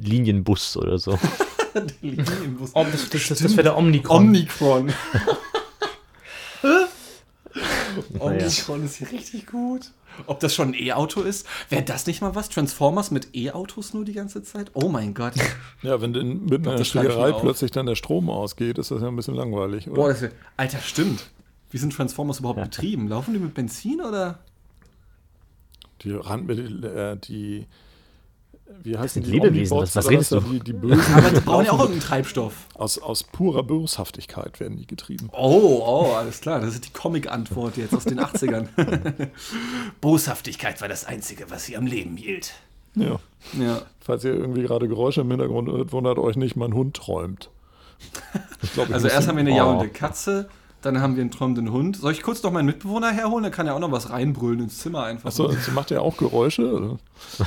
Linienbus oder so. [laughs] Linienbus. Oh, das das, das, das wäre der Omnicron. Omnicron. [laughs] Omnicron ist hier richtig gut. Ob das schon ein E-Auto ist? Wäre das nicht mal was? Transformers mit E-Autos nur die ganze Zeit? Oh mein Gott. Ja, wenn denn mit einer das schreibe ich Schlägerei plötzlich dann der Strom ausgeht, ist das ja ein bisschen langweilig, oder? Boah, das wär, Alter, stimmt. Wie sind Transformers überhaupt betrieben? Laufen die mit Benzin oder? Die Randmittel, äh, die. Wie heißen sind die Lebewesen, Omnibots was- was redest du? Die, die Bösen. [laughs] Aber die brauchen ja auch irgendeinen Treibstoff. aus, aus purer Boshaftigkeit werden die getrieben. Oh, oh, alles klar. Das ist die Comic-Antwort jetzt aus den 80ern. [laughs] Boshaftigkeit war das Einzige, was sie am Leben hielt. Ja. Ja. Falls ihr irgendwie gerade Geräusche im Hintergrund hört, wundert euch nicht, mein Hund träumt. Ich glaub, ich Also erst haben wir eine Oh. jaulende Katze, dann haben wir einen träumenden Hund. Soll ich kurz noch meinen Mitbewohner herholen? Der kann ja auch noch was reinbrüllen ins Zimmer einfach. Achso, so macht er auch Geräusche? Oder?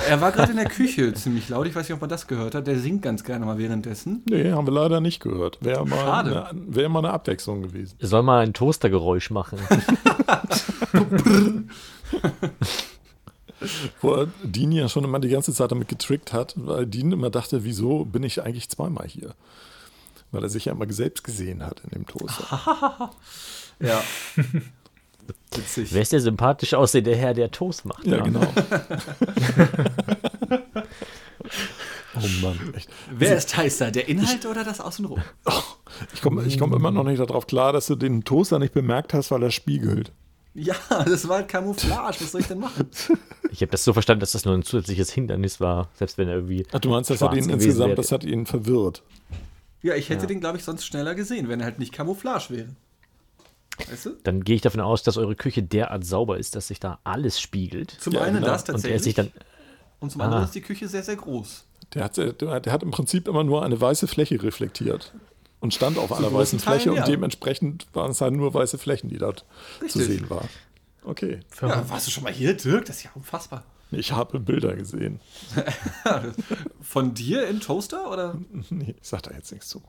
Er war gerade in der [laughs] Küche ziemlich laut. Ich weiß nicht, ob man das gehört hat. Der singt ganz gerne mal währenddessen. Nee, haben wir leider nicht gehört. Wäre mal, Schade. eine, wär mal eine Abwechslung gewesen. Er soll mal ein Toastergeräusch machen. [laughs] Wo er Dean ja schon immer die ganze Zeit damit getrickt hat, weil Dean immer dachte, wieso bin ich eigentlich zweimal hier? Weil er sich ja immer selbst gesehen hat in dem Toaster. [laughs] Ja. [laughs] Witzig. Wer ist der sympathisch aussehende Herr, der Toast macht? Ja, genau. [laughs] oh Mann, echt. Wer ist heißer, der Inhalt oder das Außenrum? Ich komme ich komm immer noch nicht darauf klar, dass du den Toaster nicht bemerkt hast, weil er spiegelt. Ja, das war Camouflage. Was soll ich denn machen? Ich habe das so verstanden, dass das nur ein zusätzliches Hindernis war, selbst wenn er irgendwie. Ach, du meinst, das hat ihn insgesamt, wäre. das hat ihn verwirrt. Ja, ich hätte Ja. den, glaube ich, sonst schneller gesehen, wenn er halt nicht Camouflage wäre. Weißt du? Dann gehe ich davon aus, dass eure Küche derart sauber ist, dass sich da alles spiegelt. Zum Ja, einen genau. das Und tatsächlich. sich dann. und zum anderen Ah. ist die Küche sehr, sehr groß. Der hat, der, der hat im Prinzip immer nur eine weiße Fläche reflektiert und stand auf einer weißen Fläche Teilen, ja. und dementsprechend waren es halt nur weiße Flächen, die dort zu Richtig. sehen waren. Okay, Ja, warst du schon mal hier, Dirk? Das ist ja unfassbar. Ich habe Bilder gesehen. [laughs] Von dir im Toaster oder? Nee, ich sag da jetzt nichts zu.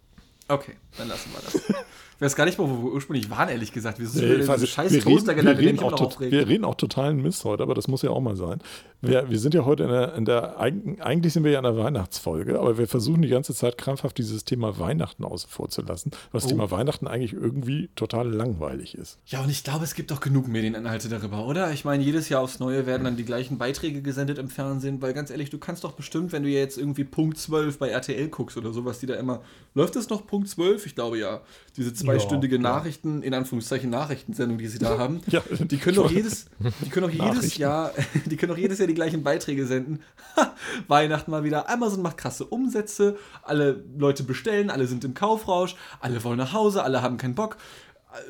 Okay, dann lassen wir das. [laughs] Ich weiß gar nicht mehr, wo wir ursprünglich waren, ehrlich gesagt. Wir sind Nee, diese nicht. scheiß wir, Toaster gelandet, den ich auch tot, wir reden auch totalen Mist heute, aber das muss ja auch mal sein. Wir, wir sind ja heute in der, in der eig- eigentlich sind wir ja in der Weihnachtsfolge, aber wir versuchen die ganze Zeit krampfhaft dieses Thema Weihnachten außen vor zu lassen, was Oh. Thema Weihnachten eigentlich irgendwie total langweilig ist. Ja, und ich glaube, es gibt doch genug Medieninhalte darüber, oder? Ich meine, jedes Jahr aufs Neue werden dann die gleichen Beiträge gesendet im Fernsehen, weil ganz ehrlich, du kannst doch bestimmt, wenn du jetzt irgendwie Punkt 12 bei RTL guckst oder sowas, die da immer, läuft es noch Punkt 12? Ich glaube ja. Diese zweistündige klar. Nachrichten, in Anführungszeichen Nachrichtensendung, die sie da [laughs] haben. Ja, Die können doch jedes, die können doch jedes. Jahr, [laughs] die können doch jedes Jahr die gleichen Beiträge senden. Ha, [laughs] Weihnachten mal wieder. Amazon macht krasse Umsätze, alle Leute bestellen, alle sind im Kaufrausch, alle wollen nach Hause, alle haben keinen Bock.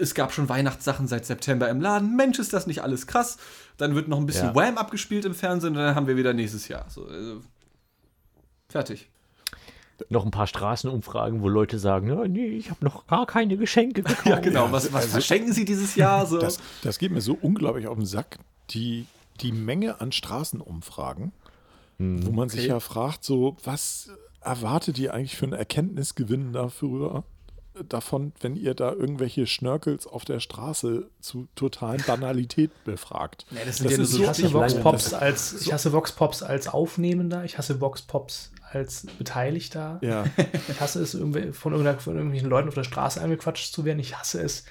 Es gab schon Weihnachtssachen seit September im Laden. Mensch, ist das nicht alles krass? Dann wird noch ein bisschen Ja. Wham abgespielt im Fernsehen und dann haben wir wieder nächstes Jahr. So, also, fertig. Noch ein paar Straßenumfragen, wo Leute sagen: "Ja, Nee, ich habe noch gar keine Geschenke [laughs] gekauft. Ja, genau. Was, was verschenken Sie dieses Jahr? So. Das, das geht mir so unglaublich auf den Sack. Die, die Menge an Straßenumfragen, wo man sich okay. ja fragt, so, was erwartet ihr eigentlich für einen Erkenntnisgewinn dafür, davon, wenn ihr da irgendwelche Schnörkels auf der Straße zu totalen [laughs] Banalität befragt? Nee, das sind ja nur ist so Ich hasse Vox. Pops als ich hasse Vox Pops als Aufnehmender, ich hasse Vox Pops als Beteiligter. Ja, Ich hasse es, irgendwie von, von irgendwelchen Leuten auf der Straße angequatscht zu werden. Ich hasse es,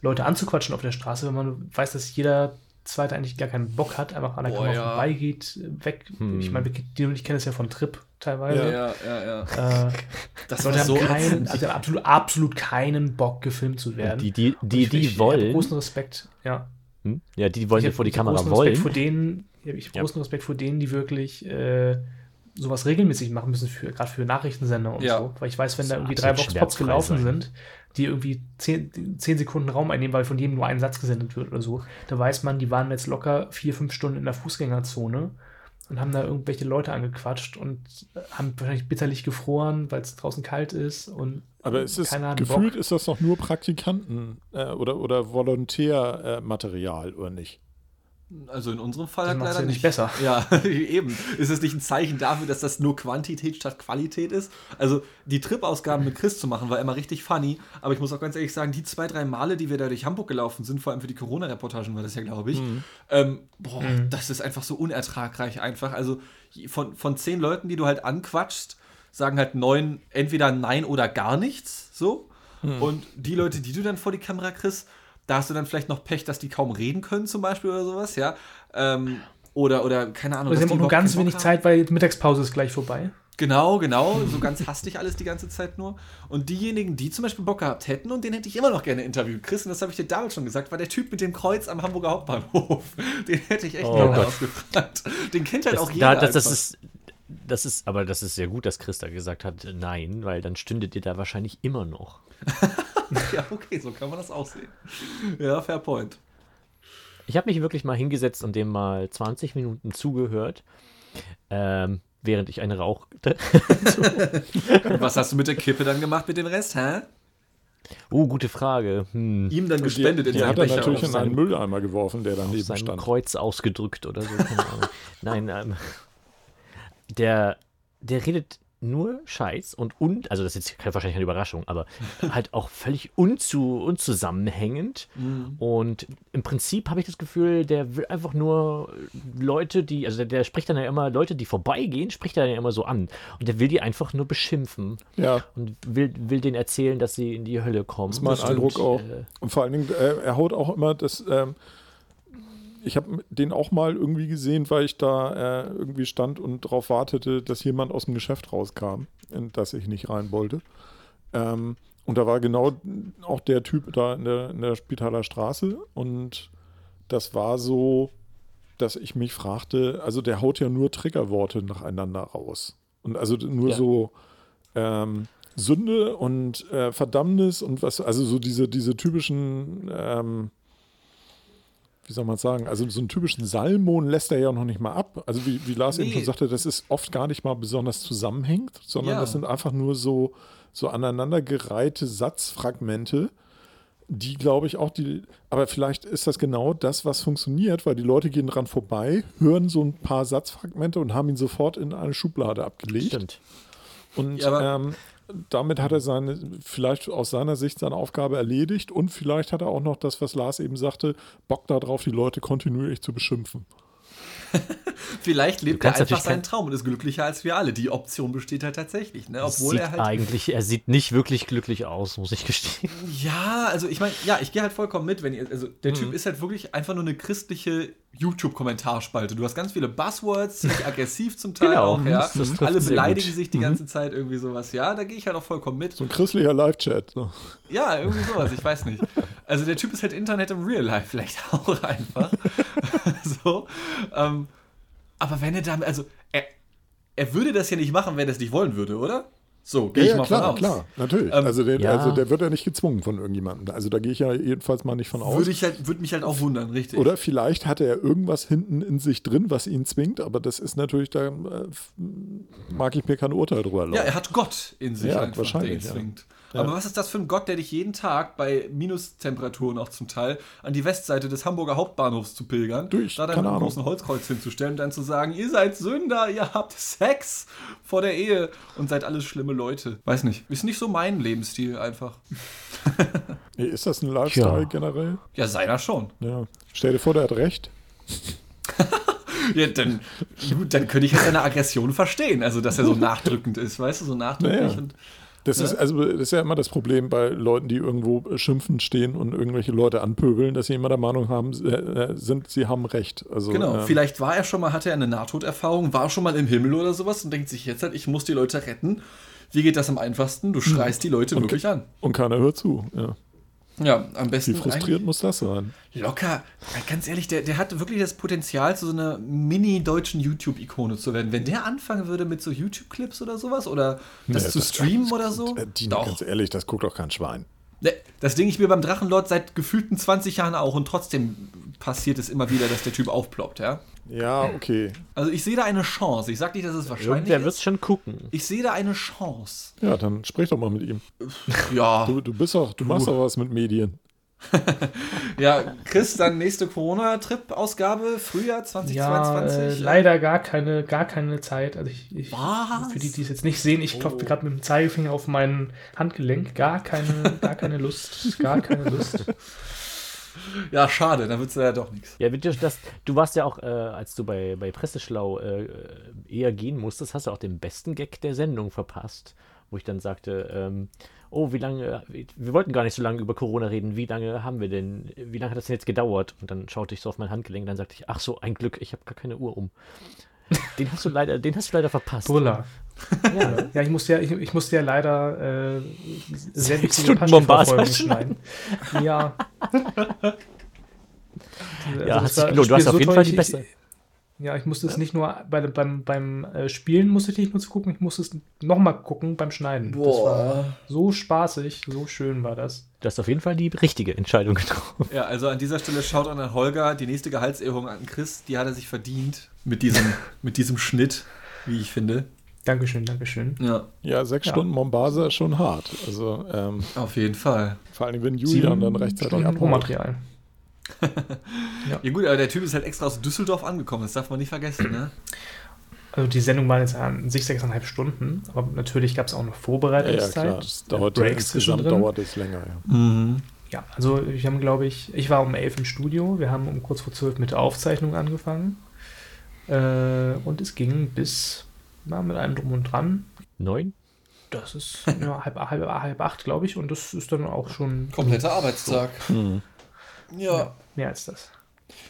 Leute anzuquatschen auf der Straße, wenn man weiß, dass jeder Zweite eigentlich gar keinen Bock hat, einfach an der Boah, Kamera ja. vorbeigeht, weg. Ich meine, die und ich kennen es ja von Trip teilweise. ja, ja, ja. Äh, Das Leute war haben, so keinen, also haben absolut, absolut keinen Bock, gefilmt zu werden. Die, die, die, ich- die ich, Ich habe wollen. großen Respekt, ja. Hm? Ja, die wollen ich ja vor die Kamera großen Respekt wollen. vor denen, ich habe Ja. großen Respekt vor denen, die wirklich äh, sowas regelmäßig machen müssen, für, gerade für Nachrichtensender und Ja. so. Weil ich weiß, wenn Das da irgendwie drei schmerzfrei gelaufen sein. sind, die irgendwie zehn, zehn Sekunden Raum einnehmen, weil von jedem nur ein Satz gesendet wird oder so, da weiß man, die waren jetzt locker vier, fünf Stunden in der Fußgängerzone und haben da irgendwelche Leute angequatscht und äh, haben wahrscheinlich bitterlich gefroren, weil es draußen kalt ist und aber es ist, keiner hat gefühlt Bock. ist das doch nur Praktikanten äh, oder, oder Volontärmaterial, äh, Material, oder nicht? Also in unserem Fall Das leider ja nicht besser. [laughs] Ja, [laughs] eben. Ist es nicht ein Zeichen dafür, dass das nur Quantität statt Qualität ist? Also die Trip-Ausgaben mit Chris zu machen, war immer richtig funny. Aber ich muss auch ganz ehrlich sagen, die zwei, drei Male, die wir da durch Hamburg gelaufen sind, vor allem für die Corona-Reportagen war das ja, glaube ich, ähm, boah, das ist einfach so unertragreich einfach. Also von, von zehn Leuten, die du halt anquatschst, sagen halt neun entweder nein oder gar nichts, so. Und die Leute, die du dann vor die Kamera kriegst, da hast du dann vielleicht noch Pech, dass die kaum reden können, zum Beispiel oder sowas, ja. Ähm, oder, oder, keine Ahnung. Aber sie haben auch nur ganz wenig haben. Zeit, weil die Mittagspause ist gleich vorbei. Genau, genau. So ganz hastig alles die ganze Zeit nur. Und diejenigen, die zum Beispiel Bock gehabt hätten, und den hätte ich immer noch gerne interviewt. Chris, und das habe ich dir damals schon gesagt, war der Typ mit dem Kreuz am Hamburger Hauptbahnhof. [laughs] Den hätte ich echt Oh gerne Gott. ausgefragt. Den kennt halt Das, auch jeder. da, das, das einfach. ist, das ist, aber das ist sehr gut, dass Christa gesagt hat, nein, weil dann stündet ihr da wahrscheinlich immer noch. [laughs] Ja, okay, so kann man das auch sehen. Ja, fair point. Ich habe mich wirklich mal hingesetzt und dem mal 20 Minuten zugehört, ähm, während ich eine rauchte. [laughs] Was hast du mit der Kippe dann gemacht mit dem Rest, hä? Oh, gute Frage. Hm, Ihm dann Die, gespendet die in seinen hat er natürlich in einen Mülleimer geworfen, der daneben seinem stand. Kreuz ausgedrückt oder so. Keine Ahnung. [laughs] Nein, ähm, der, der redet nur Scheiß und, und also das ist jetzt keine- wahrscheinlich keine Überraschung, aber [laughs] halt auch völlig unzu, unzusammenhängend. Und im Prinzip habe ich das Gefühl, der will einfach nur Leute, die, also der, der spricht dann ja immer, Leute, die vorbeigehen, spricht er dann ja immer so an. Und der will die einfach nur beschimpfen. Ja. Und will, will denen erzählen, dass sie in die Hölle kommen. Das ist mein. Eindruck auch. Äh, Und vor allen Dingen, äh, er haut auch immer das. Ähm, ich habe den auch mal irgendwie gesehen, weil ich da äh, irgendwie stand und darauf wartete, dass jemand aus dem Geschäft rauskam, in das ich nicht rein wollte. Ähm, und da war genau auch der Typ da in der, in der Spitaler Straße. Und das war so, dass ich mich fragte, also der haut ja nur Triggerworte nacheinander raus. Und also nur Ja. so ähm, Sünde und äh, Verdammnis und was, also so diese, diese typischen, ähm, wie soll man sagen, also so einen typischen Salmon lässt er ja noch nicht mal ab. Also wie, wie Lars eben Nee. schon sagte, das ist oft gar nicht mal besonders zusammenhängt, sondern Ja. das sind einfach nur so, so aneinandergereihte Satzfragmente, die glaube ich auch die, aber vielleicht ist das genau das, was funktioniert, weil die Leute gehen dran vorbei, hören so ein paar Satzfragmente und haben ihn sofort in eine Schublade abgelegt. stimmt. Und Ja, ähm, damit hat er seine, vielleicht aus seiner Sicht seine Aufgabe erledigt und vielleicht hat er auch noch das, was Lars eben sagte, Bock darauf, die Leute kontinuierlich zu beschimpfen. [laughs] Vielleicht lebt er einfach seinen Traum und ist glücklicher als wir alle. Die Option besteht halt tatsächlich, ne? Obwohl sieht er halt. eigentlich, er sieht nicht wirklich glücklich aus, muss ich gestehen. Ja, also ich meine, ja, ich gehe halt vollkommen mit, wenn ihr, also der Mhm. Typ ist halt wirklich einfach nur eine christliche YouTube-Kommentarspalte. Du hast ganz viele Buzzwords, ziemlich [laughs] aggressiv zum Teil Genau, auch, ja. Alle beleidigen sich die ganze Zeit irgendwie sowas. Ja, da gehe ich halt auch vollkommen mit. So ein christlicher Live-Chat. So. Ja, irgendwie sowas, ich weiß nicht. Also der Typ ist halt Internet im Real Life vielleicht [laughs] auch einfach. [laughs] so. Ähm, aber wenn er damit, also er, er würde das ja nicht machen, wenn er es nicht wollen würde, oder? So, gehe ich mal klar, von aus. klar, natürlich. Ähm, also, der, ja. also der wird ja nicht gezwungen von irgendjemandem. Also da gehe ich ja jedenfalls mal nicht von aus. Würde ich halt, würde mich halt auch wundern, richtig. Oder vielleicht hatte er irgendwas hinten in sich drin, was ihn zwingt, aber das ist natürlich, da äh, mag ich mir kein Urteil drüber laufen. Ja, er hat Gott in sich Ja, einfach, wahrscheinlich, der ihn ja. Aber was ist das für ein Gott, der dich jeden Tag bei Minustemperaturen auch zum Teil an die Westseite des Hamburger Hauptbahnhofs zu pilgern, Du, ich- da Ahnung. großen Holzkreuz hinzustellen und dann zu sagen, ihr seid Sünder, ihr habt Sex vor der Ehe und seid alles schlimme Leute. Weiß nicht. Ist nicht so mein Lebensstil einfach. [laughs] Nee, Ist das ein Lifestyle Ja. generell? Ja, seiner schon. Ja. Stell dir vor, der hat recht. [laughs] Ja, dann, gut, dann könnte ich ja seine Aggression verstehen. Also, dass er so [laughs] nachdrückend ist, weißt du, so nachdrücklich. Naja. Das ist also das ist ja immer das Problem bei Leuten, die irgendwo schimpfen stehen und irgendwelche Leute anpöbeln, dass sie immer der Meinung haben, äh, äh, sind, sie haben recht. Also, Genau, ähm, vielleicht war er schon mal, hatte er eine Nahtoderfahrung, war schon mal im Himmel oder sowas und denkt sich jetzt halt, ich muss die Leute retten. Wie geht das am einfachsten? Du schreist die Leute wirklich an. Und keiner hört zu. Ja. Ja, am Wie besten frustriert muss das sein? ein- locker. Ganz ehrlich, der, der hat wirklich das Potenzial, zu so einer mini-deutschen YouTube-Ikone zu werden. Wenn der anfangen würde mit so YouTube-Clips oder sowas oder das Nee, zu streamen oder so. Äh, Dino, Doch. ganz ehrlich, das guckt doch kein Schwein. Ne, Das Ding ich mir beim Drachenlord seit gefühlten 20 Jahren auch und trotzdem passiert es immer wieder, dass der Typ aufploppt, ja. Ja, okay. Also ich sehe da eine Chance. Ich sag nicht, dass es wahrscheinlich Irgendwer wird schon gucken. Ich sehe da eine Chance. Ja, dann sprich doch mal mit ihm. Ja. Du, du bist doch, du machst doch was mit Medien. [laughs] Ja, Chris, dann nächste Corona-Trip-Ausgabe, Frühjahr Ja, 2022. äh, leider gar keine, gar keine Zeit. Also ich, ich Was? für die, die es jetzt nicht sehen, ich klopfe Oh. gerade mit dem Zeigefinger auf mein Handgelenk. Gar keine, gar keine Lust. Gar keine Lust. [laughs] Ja, schade, dann wird's ja doch nichts. Ja, bitte, das, du warst ja auch, äh, als du bei, bei Presseschlau äh, eher gehen musstest, hast du auch den besten Gag der Sendung verpasst, wo ich dann sagte, ähm, oh, wie lange, wir wollten gar nicht so lange über Corona reden, wie lange haben wir denn, wie lange hat das denn jetzt gedauert? Und dann schaute ich so auf mein Handgelenk, dann sagte ich, ach so, ein Glück, ich habe gar keine Uhr um. [laughs] Den hast du leider, den hast du leider verpasst. Brüller. Ja, [laughs] Ja, ich musste ja, ich, ich musste ja leider äh, sehr wichtige Paschke-Folgen schneiden. Ja. Ja, das hast war-. Du das hast auf jeden Fall die beste. Ja, ich musste es nicht nur bei, beim, beim äh, Spielen musste ich nicht nur zu gucken, ich musste es nochmal gucken beim Schneiden. Das war so spaßig, so schön war das. Du hast auf jeden Fall die richtige Entscheidung getroffen. Ja, also an dieser Stelle schaut an Holger, die nächste Gehaltserhöhung an Chris, die hat er sich verdient mit diesem, [laughs] mit diesem Schnitt, wie ich finde. Dankeschön, Dankeschön. Ja, Ja, sechs Ja. Stunden Mombasa ist schon hart. Also ähm, auf jeden Fall. vor allem, wenn Julian dann rechtzeitig abholt. Rohmaterial. Ja gut, aber der Typ ist halt extra aus Düsseldorf angekommen, das darf man nicht vergessen, ne? Also die Sendung war jetzt an sich sechseinhalb Stunden, aber natürlich gab es auch noch Ja, ja, Vorbereitungszeit. klar. Das dauert Breaks insgesamt dauert es länger, ja. Mhm. Ja, also wir haben, glaube ich, ich war um elf im Studio, wir haben um kurz vor zwölf mit der Aufzeichnung angefangen. Äh, und es ging bis na, mit einem Drum und Dran. Neun? Das ist ja, halb, halb, halb acht, glaube ich, und das ist dann auch schon Kompletter Arbeitstag. Mhm. Ja. mehr als das.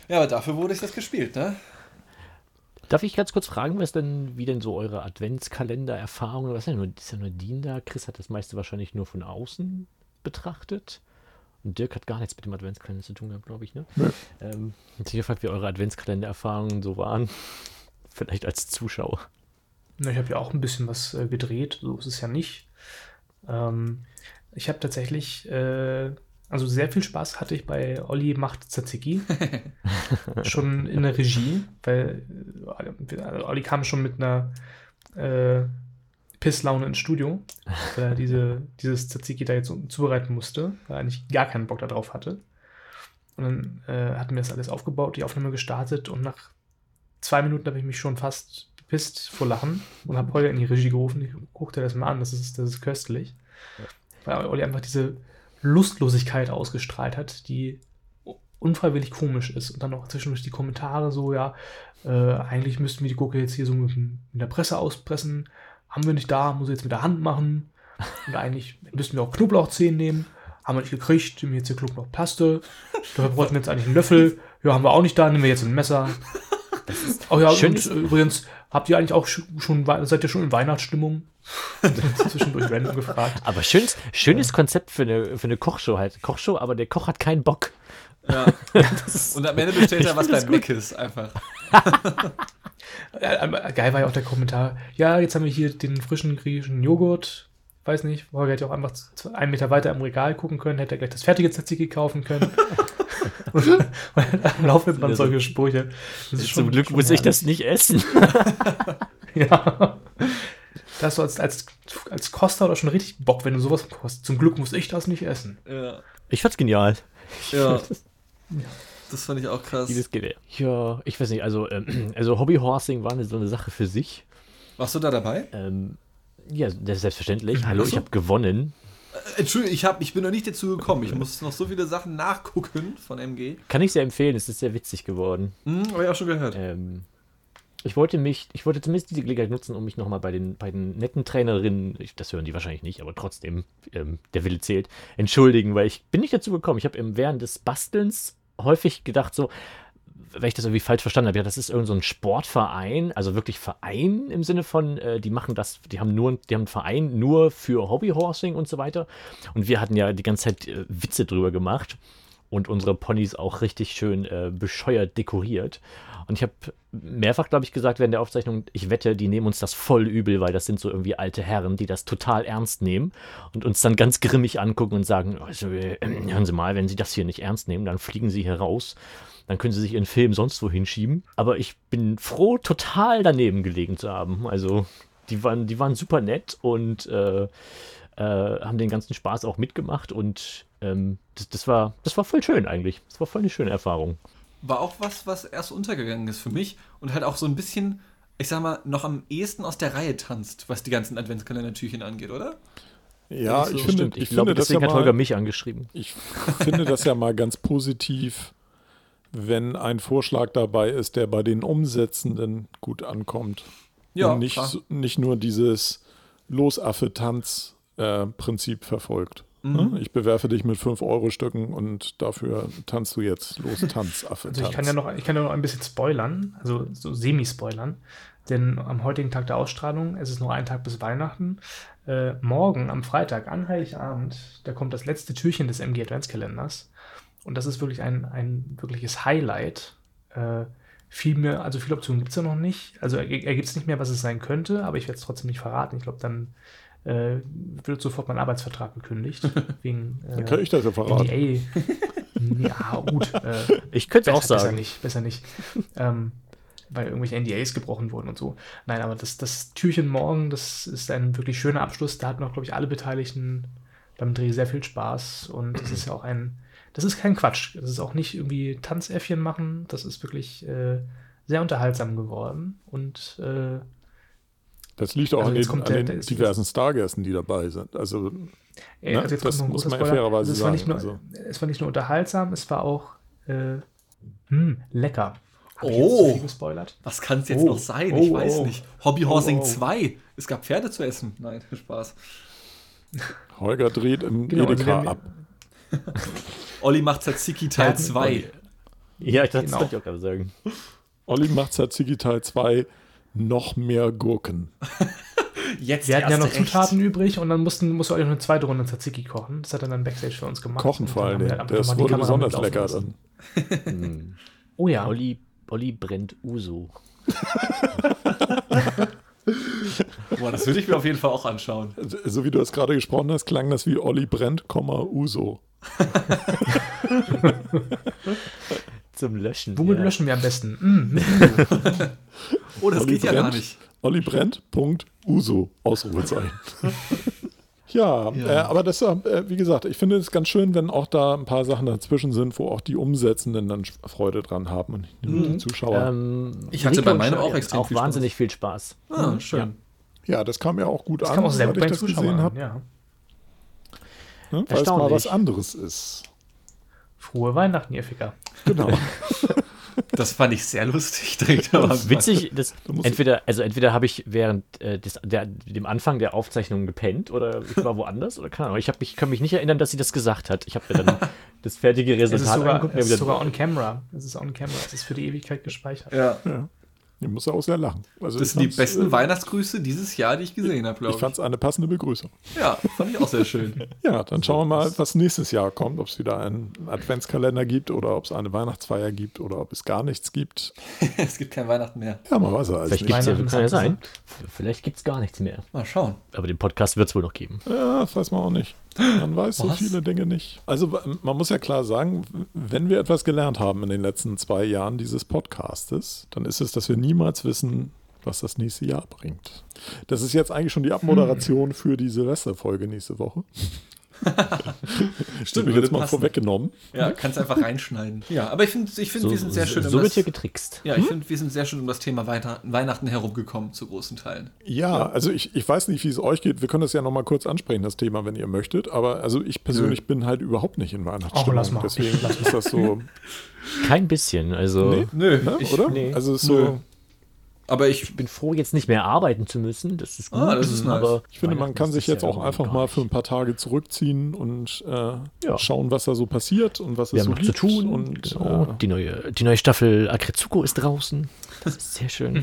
Ja, aber dafür wurde ich das gespielt, ne? Darf ich ganz kurz fragen, was denn, wie denn so eure Adventskalender-Erfahrungen, was ist ja nur, ist ja nur Dean da? Chris hat das meiste wahrscheinlich nur von außen betrachtet. Und Dirk hat gar nichts mit dem Adventskalender zu tun gehabt, glaube ich, ne? Nö. Ähm, gefragt, wie eure Adventskalender-Erfahrungen so waren. [laughs] Vielleicht als Zuschauer. Na, Ich habe ja auch ein bisschen was äh, gedreht, so ist es ja nicht. Ähm, ich habe tatsächlich, äh, also sehr viel Spaß hatte ich bei Olli macht Tzatziki. [laughs] schon in der Regie, weil äh, also Olli kam schon mit einer äh, Pisslaune ins Studio, weil er diese, dieses Tzatziki da jetzt zubereiten musste, weil er eigentlich gar keinen Bock darauf hatte. Und dann äh, hatten wir das alles aufgebaut, die Aufnahme gestartet und nach zwei Minuten habe ich mich schon fast bepisst vor Lachen und habe Holger in die Regie gerufen. Ich guck dir das mal an, das ist, das ist köstlich. Weil Olli einfach diese Lustlosigkeit ausgestrahlt hat, die unfreiwillig komisch ist. Und dann auch zwischendurch die Kommentare so, ja, äh, eigentlich müssten wir die Gurke jetzt hier so mit, mit der Presse auspressen. Haben wir nicht da, muss ich jetzt mit der Hand machen. Und eigentlich müssten wir auch Knoblauchzehen nehmen. Haben wir nicht gekriegt, nehmen wir jetzt hier Knoblauchpaste. Dafür bräuchten wir jetzt eigentlich einen Löffel. Ja, haben wir auch nicht da, nehmen wir jetzt ein Messer. Oh ja, Schön und ist- übrigens, habt ihr eigentlich auch sch- schon, seid ihr schon in Weihnachtsstimmung? [laughs] Zwischendurch random gefragt. Aber schönes, schönes Konzept für eine, für eine Kochshow halt. Kochshow, aber der Koch hat keinen Bock. Ja. [laughs] Und am Ende bestellt er [laughs] was bei Meckes einfach. Ja, aber geil war ja auch der Kommentar. Ja, jetzt haben wir hier den frischen griechischen Joghurt. Weiß nicht, Holger hätte ja auch einfach einen Meter weiter im Regal gucken können, hätte er gleich das fertige Tzatziki kaufen können. Und, dann laufen man Ja, so- solche Sprüche. Das ist Zum schon- Glück schon muss ich das nicht essen. [laughs] Ja. Da hast du als, als, als Koster oder schon richtig Bock, wenn du sowas kostest. Zum Glück muss ich das nicht essen. Ja. Ich fand's genial. ja. [laughs] Das fand ich auch krass. Dieses Gewehr. Ja, ich weiß nicht, also, ähm, also Hobbyhorsing war eine, so eine Sache für sich. Warst du da dabei? Ähm, ja, das ist selbstverständlich. Hallo, so. ich habe gewonnen. Entschuldigung, ich, hab, ich bin noch nicht dazu gekommen. Ich muss noch so viele Sachen nachgucken von MG. Kann ich sehr empfehlen, es ist sehr witzig geworden. Hm, habe ich auch schon gehört. Ähm, ich wollte mich, ich wollte zumindest diese Gelegenheit nutzen, um mich nochmal bei den, bei den netten Trainerinnen, ich, das hören die wahrscheinlich nicht, aber trotzdem, ähm, der Wille zählt, entschuldigen, weil ich bin nicht dazu gekommen. Ich habe im während des Bastelns häufig gedacht, so, weil ich das irgendwie falsch verstanden habe, ja, das ist irgend so ein Sportverein, also wirklich Verein im Sinne von, äh, die machen das, die haben nur, die haben einen Verein nur für Hobbyhorsing und so weiter. Und wir hatten ja die ganze Zeit äh, Witze drüber gemacht und unsere Ponys auch richtig schön äh, bescheuert dekoriert. Und ich habe mehrfach, glaube ich, gesagt während der Aufzeichnung, ich wette, die nehmen uns das voll übel, weil das sind so irgendwie alte Herren, die das total ernst nehmen und uns dann ganz grimmig angucken und sagen, also, äh, hören Sie mal, wenn Sie das hier nicht ernst nehmen, dann fliegen Sie hier raus. Dann können Sie sich Ihren Film sonst wo hinschieben. Aber ich bin froh, total daneben gelegen zu haben. Also, die waren, die waren super nett und äh, äh, haben den ganzen Spaß auch mitgemacht und ähm, das, das, war, das war voll schön eigentlich. Das war voll eine schöne Erfahrung. War auch was, was erst untergegangen ist für mich und halt auch so ein bisschen, ich sag mal, noch am ehesten aus der Reihe tanzt, was die ganzen Adventskalender-Türchen angeht, oder? Ja, So ich finde, stimmt. ich, ich glaube, finde das deswegen ja hat Holger mal, mich angeschrieben. ich [laughs] finde das ja mal ganz positiv, wenn ein Vorschlag dabei ist, der bei den Umsetzenden gut ankommt. Ja, und nicht, klar. nicht nur dieses Losaffe-Tanz-Prinzip verfolgt. Mhm. Ne? Ich bewerfe dich mit 5-Euro-Stücken und dafür tanzt du jetzt los, Tanz, Affe, Also Tanz. ich kann ja noch, ich kann ja noch ein bisschen spoilern, also so semi-spoilern. Denn am heutigen Tag der Ausstrahlung, es ist noch ein Tag bis Weihnachten. Äh, morgen, am Freitag, an Heiligabend, da kommt das letzte Türchen des MG Adventskalenders. Und das ist wirklich ein, ein wirkliches Highlight. Äh, viel mehr, also viele Optionen gibt es ja noch nicht. Also er, er gibt es nicht mehr, was es sein könnte, aber ich werde es trotzdem nicht verraten. Ich glaube, dann äh, wird sofort mein Arbeitsvertrag gekündigt. [laughs] wegen äh, Dann kann ich das ja verraten. NDA. ja, [laughs] gut. Äh, Ich könnte es auch besser, besser sagen. nicht, besser nicht. ähm, weil irgendwelche NDAs gebrochen wurden und so. Nein, aber das, das Türchen morgen, das ist ein wirklich schöner Abschluss. Da hatten auch, glaube ich, alle Beteiligten beim Dreh sehr viel Spaß. Und es ist ja auch ein, das ist kein Quatsch. Das ist auch nicht irgendwie Tanzäffchen machen. Das ist wirklich äh, sehr unterhaltsam geworden. Und äh, Das liegt auch Also an den, kommt an der- den diversen Stargästen, die dabei sind. Also, äh, Ne? also jetzt Das muss man fairerweise Also es war nicht sagen, nur, also. Es war nicht nur unterhaltsam, es war auch äh, hm, lecker. Hab ich jetzt Oh. Was kann es jetzt Oh. noch sein? Oh, ich weiß oh. nicht. Hobbyhorsing Oh, oh. 2. Es gab Pferde zu essen. Nein, [laughs] Spaß. Holger dreht im Genau, also Edeka wir haben- ab. [laughs] Olli macht Tzatziki Teil Ja, 2. Ja, ich das Genau. wollte ich auch gerade sagen. Olli macht Tzatziki Teil 2 noch mehr Gurken. Jetzt Wir hatten ja noch recht. Zutaten übrig und dann mussten, musste auch noch eine zweite Runde Tzatziki kochen. Das hat er dann Backstage für uns gemacht. Kochen vor einfach Das wurde besonders lecker dann. [laughs] Oh ja. Olli, Olli brennt Uso. [laughs] Boah, das würde ich mir auf jeden Fall auch anschauen. So wie du es gerade gesprochen hast, klang das wie Olli Brent, Komma, Uso. [laughs] Zum Löschen. Womit ja. löschen wir am besten? Mm, [laughs] Oh, das Olli geht ja gar Brent, nicht. Olli Brent, Punkt, Uso, Ausrufezeichen. [laughs] ja, Ja. Äh, aber das, äh, wie gesagt, ich finde es ganz schön, wenn auch da ein paar Sachen dazwischen sind, wo auch die Umsetzenden dann Freude dran haben und nicht nur die Zuschauer. Ähm, Ich hatte bei meinem auch extrem auch viel wahnsinnig viel Spaß. Ah, schön. Ja, das kam ja auch gut Das an, kam auch sehr gut bei das gesehen Zuschauern. habe, Ja. Ne? weil es mal Erstaunlich. was anderes ist. Frohe Weihnachten, ihr Ficker. Genau. [laughs] Das fand ich sehr lustig. Direkt Anfang. Witzig, das entweder, also entweder habe ich während äh, des, der, dem Anfang der Aufzeichnung gepennt oder ich war woanders oder keine Ahnung. Ich, hab mich, kann mich nicht erinnern, dass sie das gesagt hat. Ich habe mir dann [laughs] das fertige Es ist Resultat sogar, angeguckt. es ist sogar on camera. Es ist on camera. Es ist für die Ewigkeit gespeichert. Ja. ja. Ich muss auch sehr lachen. Also Das ich sind die besten äh, Weihnachtsgrüße dieses Jahr, die ich gesehen habe, Ich glaube ich. fand es eine passende Begrüßung. Ja, fand ich auch sehr schön. [laughs] Ja, dann schauen wir mal, was nächstes Jahr kommt. Ob es wieder einen Adventskalender gibt oder ob es eine Weihnachtsfeier gibt oder ob es gar nichts gibt. [laughs] es gibt kein Weihnachten mehr. Ja, man weiß ja alles Vielleicht gibt es ja, kann ja sein. Vielleicht gibt es gar nichts mehr. Mal schauen. Aber den Podcast wird es wohl noch geben. Ja, das weiß man auch nicht. Man weiß so Was? viele Dinge nicht. Also man muss ja klar sagen, wenn wir etwas gelernt haben in den letzten zwei Jahren dieses Podcastes, dann ist es, dass wir niemals wissen, was das nächste Jahr bringt. Das ist jetzt eigentlich schon die Abmoderation für die Silvesterfolge nächste Woche. [laughs] Stimmt, Wird würde jetzt mal passen. vorweggenommen. Ja, kannst einfach reinschneiden. Ja, aber ich finde, ich find, So, wir sind sehr schön so, um so wird das, hier getrickst. Ja, ich finde, wir sind sehr schön um das Thema Weihnachten, Weihnachten herumgekommen, zu großen Teilen. Ja, also ich, ich weiß nicht, wie es euch geht. Wir können das ja nochmal kurz ansprechen, das Thema, wenn ihr möchtet. Aber also ich persönlich bin halt überhaupt nicht in Weihnachtsstimmung. lass mal. Deswegen ist das so, [laughs] Kein bisschen. Also Nee. Nö, ne, ich, oder? nee. Also es ist Nö. so, aber ich, ich bin froh, jetzt nicht mehr arbeiten zu müssen. Das ist gut. Ah, das ist nice. aber ich finde, man kann sich jetzt ja auch einfach mal für ein paar Tage zurückziehen und äh, Ja. schauen, was da so passiert und was Wir es so noch zu gibt. tun. Und genau. äh, die, neue, die neue Staffel Akretsuko ist draußen. Das [laughs] ist sehr schön.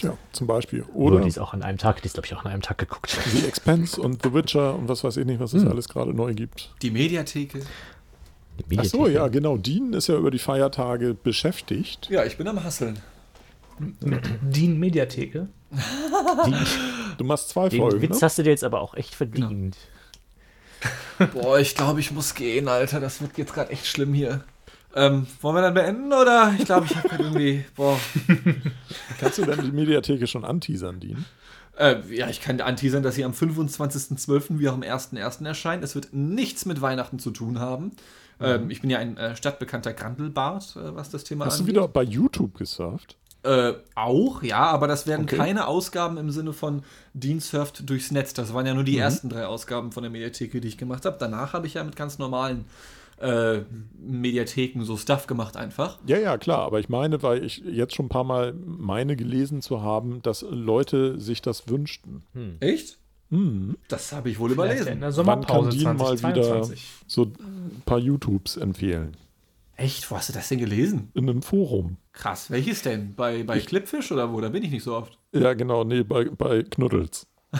ja, zum Beispiel. Oder Oder die ist auch an einem Tag, die ist, glaube ich, auch an einem Tag geguckt. The Expense und The Witcher und was weiß ich nicht, was es Hm. alles gerade neu gibt. die Mediatheke. Die Ach so, Mediathek. ja, genau. Dean ist ja über die Feiertage beschäftigt. Ja, ich bin am Hasseln. Mit DIN Mediatheke. Du machst zwei den Folgen. Witz Ne? hast du dir jetzt aber auch echt verdient. Boah, ich glaube, ich muss gehen, Alter. Das wird jetzt gerade echt schlimm hier. Ähm, wollen wir dann beenden oder? Ich glaube, ich habe gerade irgendwie. Boah. Kannst du denn die Mediatheke schon anteasern, Dean? Äh, ja, ich kann anteasern, dass sie am 25.12. wie auch am 1.1. erscheint. Es wird nichts mit Weihnachten zu tun haben. Ähm, ich bin ja ein äh, stadtbekannter Grandelbart, äh, was das Thema Hast du angeht. wieder bei YouTube gesurft? Äh, auch, ja, aber das werden Okay. keine Ausgaben im Sinne von Dean surft durchs Netz. Das waren ja nur die ersten drei Ausgaben von der Mediatheke, die ich gemacht habe. Danach habe ich ja mit ganz normalen äh, Mediatheken so Stuff gemacht einfach. Ja, ja, klar, aber ich meine, weil ich jetzt schon ein paar Mal meine gelesen zu haben, dass Leute sich das wünschten. Echt? Hm. Das habe ich wohl Vielleicht überlesen. in der Wann kann Sommerpause Dean mal wieder 2022. so ein paar YouTubes empfehlen? Echt? Wo hast du das denn gelesen? In einem Forum. Krass. Welches denn? Bei, bei Clipfish oder wo? Da bin ich nicht so oft. Ja, genau, nee, bei, bei Knuddels. [laughs]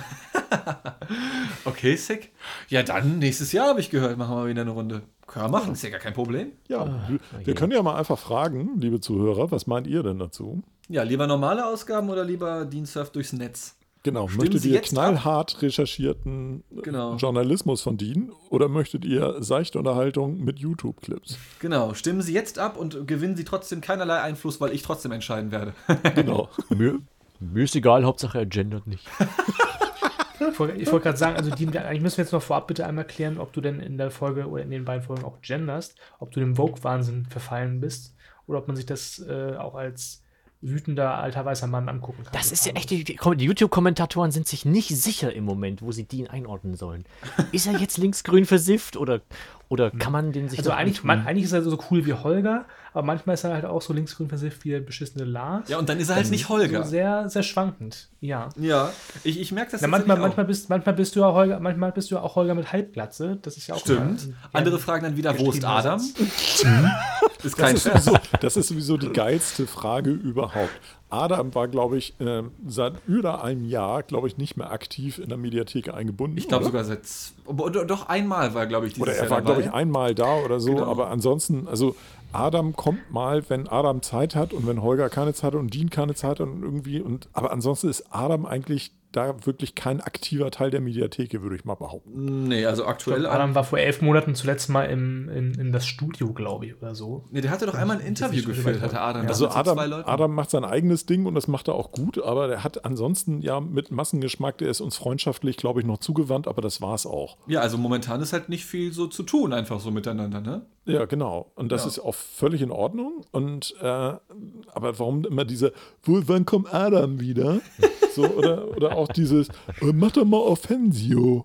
Okay, sick. Ja, dann nächstes Jahr habe ich gehört, machen wir wieder eine Runde. Können wir machen, ist ja gar kein Problem. Ja, wir, wir können ja mal einfach fragen, liebe Zuhörer, was meint ihr denn dazu? Ja, lieber normale Ausgaben oder lieber Dean surft durchs Netz? Genau, Stimmen möchtet Sie ihr knallhart recherchierten äh, Genau. Journalismus von Dean oder möchtet ihr seichte Unterhaltung mit YouTube-Clips? Genau, stimmen Sie jetzt ab und gewinnen Sie trotzdem keinerlei Einfluss, weil ich trotzdem entscheiden werde. [laughs] Genau. Mir, mir ist egal, Hauptsache er gendert nicht. [laughs] Ich wollte ich wollte gerade sagen, also die, eigentlich müssen wir jetzt noch vorab bitte einmal klären, ob du denn in der Folge oder in den beiden Folgen auch genderst, ob du dem Vogue-Wahnsinn verfallen bist oder ob man sich das äh, auch als wütender alter weißer Mann angucken kann. Das ist ja echt, die, die YouTube-Kommentatoren sind sich nicht sicher im Moment, wo sie den einordnen sollen. [laughs] Ist er jetzt linksgrün versifft oder, oder kann man den sich Also eigentlich, man, eigentlich ist er so cool wie Holger, aber manchmal ist er halt auch so linksgrün versifft wie der beschissene Lars. Ja, und dann ist er halt nicht Holger. So sehr, sehr schwankend. Ja. Ja, ich, ich merke das Na, manchmal, manchmal, bist, manchmal bist du ja Holger, manchmal bist du ja auch Holger mit Halbglatze. Das ist ja auch Stimmt. ein Andere fragen dann wieder, wo ist Adam? Satz. [laughs] ist Das kein ist, Scherz. sowieso, das ist sowieso die geilste Frage überhaupt. Adam war, glaube ich, ähm, seit über einem Jahr, glaube ich, nicht mehr aktiv in der Mediathek eingebunden. Ich glaube sogar seit. Oder, doch einmal war, glaube ich, dieses Oder er Jahr war, glaube ich, einmal da oder so. Genau. Aber ansonsten, also Adam kommt mal, wenn Adam Zeit hat und wenn Holger keine Zeit hat und Dean keine Zeit hat und irgendwie. Und, aber ansonsten ist Adam eigentlich da wirklich kein aktiver Teil der Mediatheke, würde ich mal behaupten. Nee, also aktuell. glaub, Adam war vor elf Monaten zuletzt mal im, in, in das Studio, glaube ich, oder so. nee, der hatte doch einmal ein Interview geführt, hatte Adam. Ja. Also Adam. Adam macht sein eigenes Ding und das macht er auch gut, aber der hat ansonsten ja mit Massengeschmack, der ist uns freundschaftlich, glaube ich, noch zugewandt, aber das war's auch. Ja, also momentan ist halt nicht viel so zu tun, einfach so miteinander, ne? Ja, genau. Und das Ja. ist auch völlig in Ordnung. Und äh, aber warum immer diese, wo, wann kommt Adam wieder? [laughs] So, oder, oder auch dieses, äh, mach doch mal Offensio.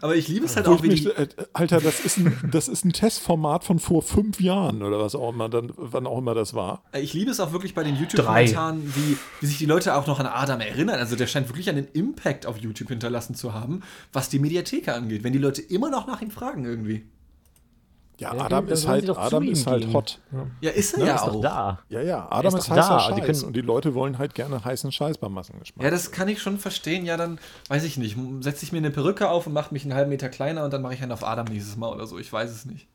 Aber ich liebe es halt Wo auch, wie mich, äh, Alter, das ist, ein, das ist ein Testformat von vor fünf Jahren oder was auch immer, dann, wann auch immer das war. ich liebe es auch wirklich bei den YouTube-Kommentaren, wie, wie sich die Leute auch noch an Adam erinnern. Also der scheint wirklich einen Impact auf YouTube hinterlassen zu haben, was die Mediatheke angeht, wenn die Leute immer noch nach ihm fragen irgendwie. Ja, Ja, Adam dann ist halt, Adam ist halt gehen. hot. Ja, ist er Ne, ja ist auch. doch da. Ja, ja, Adam ist ist, doch heißer da, Scheiß die können- und die Leute wollen halt gerne heißen Scheiß beim Massengeschmack. Ja, das kann ich schon verstehen. Ja, dann weiß ich nicht. Setze ich mir eine Perücke auf und mache mich einen halben Meter kleiner und dann mache ich einen auf Adam nächstes Mal oder so. Ich weiß es nicht.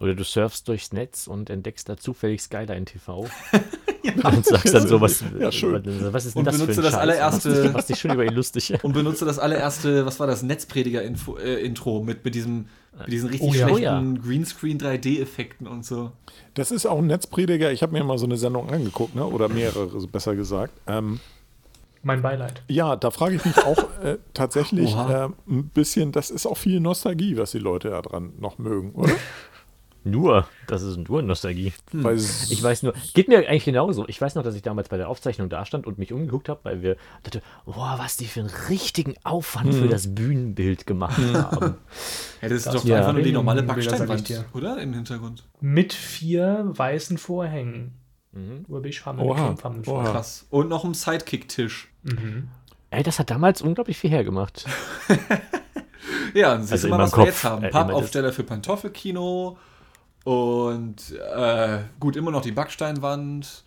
Oder du surfst durchs Netz und entdeckst da zufällig Skyline TV. [laughs] [laughs] Und sagst dann so, was, Ja, schön. was ist denn Und das für benutze ein das Scheiß? allererste- Machst dich- Machst dich schon über ihn lustig. [laughs] Und benutze das allererste, was war das, Netzprediger-Intro äh, Intro mit, mit, diesem, mit diesen richtig Oh ja. schlechten Oh ja. Greenscreen 3D-Effekten und so. Das ist auch ein Netzprediger. Ich habe mir mal so eine Sendung angeguckt, ne? oder mehrere, so besser gesagt. Ähm, Mein Beileid. ja, da frage ich mich auch äh, tatsächlich äh, ein bisschen, das ist auch viel Nostalgie, was die Leute da dran noch mögen, oder? [laughs] Nur, das ist nur Nostalgie. Weil Ich weiß nur, geht mir eigentlich genauso. Ich weiß noch, dass ich damals bei der Aufzeichnung da stand und mich umgeguckt habe, weil wir dachte, boah, was die für einen richtigen Aufwand Hm. für das Bühnenbild gemacht haben. [laughs] Ja, das ist Das doch ja. einfach nur die normale Backsteinwand, dir. oder? Im Hintergrund. Mit vier weißen Vorhängen. Mhm. Mit Klumpfarben. oha. Krass. Und noch ein Sidekick-Tisch. Mhm. Ey, das hat damals unglaublich viel hergemacht. [laughs] Ja, dann siehst Also du mal, was meinem wir Kopf, jetzt haben. äh, Pappaufsteller für Pantoffelkino und äh, gut, immer noch die Backsteinwand.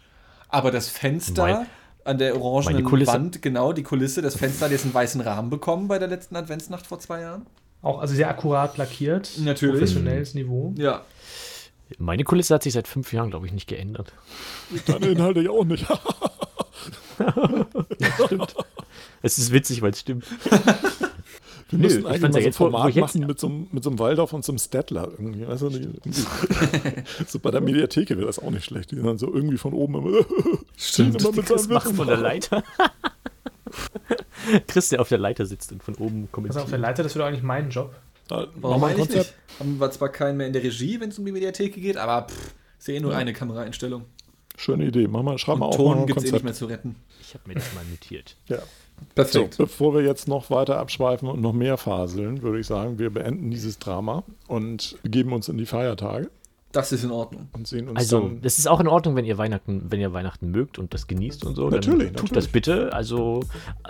Aber das Fenster Mein- an der orangenen. Wand, genau, die Kulisse, das Fenster hat jetzt einen weißen Rahmen bekommen bei der letzten Adventsnacht vor zwei Jahren. Auch also sehr akkurat lackiert. Natürlich. Professionelles Niveau. Ja. Meine Kulisse hat sich seit fünf Jahren, glaube ich, nicht geändert. Deine Inhalte ja auch nicht. [laughs] [laughs] Stimmt. Es ist witzig, weil es stimmt. [laughs] Wir Nö, müssen ich eigentlich mal ja so ein Format machen mit so, einem- mit so einem Waldorf und so einem Stettler irgendwie. Weißt du, [laughs] so bei der Mediatheke wäre das auch nicht schlecht. Die sind dann so irgendwie von oben immer, [laughs] Stimmt. immer mit machen Wissen. von der Leiter. [laughs] Chris, der auf der Leiter sitzt und von oben Was kommentiert. auf der Leiter, das wäre eigentlich mein Job. Da, Warum eigentlich nicht? Haben wir zwar keinen mehr in der Regie, wenn es um die Mediatheke geht, aber pff, ist ja eh nur eine Kameraeinstellung. Schöne Idee. Mach mal, schreib Und mal auf. Ton gibt es eh nicht mehr zu retten. Ich habe mir das mal notiert. Ja. So, Perfekt. bevor wir jetzt noch weiter abschweifen und noch mehr faseln, würde ich sagen, wir beenden dieses Drama und begeben uns in die Feiertage Das ist in Ordnung. und sehen uns Also, dann. das ist auch in Ordnung, wenn ihr Weihnachten, wenn ihr Weihnachten mögt und das genießt und so. Natürlich, dann tut natürlich. das bitte. Also,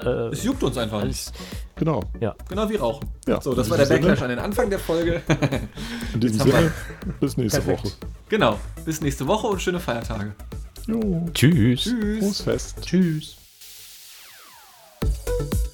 äh, Es juckt uns einfach nicht. Genau. ja. Genau wie Rauchen. Ja, So, das war der Backlash an den Anfang der Folge. [laughs] In diesem Sinne, bis nächste Perfekt. Woche. genau. Bis nächste Woche und schöne Feiertage. Jo, Tschüss. Tschüss. Großfest. Tschüss. Thank you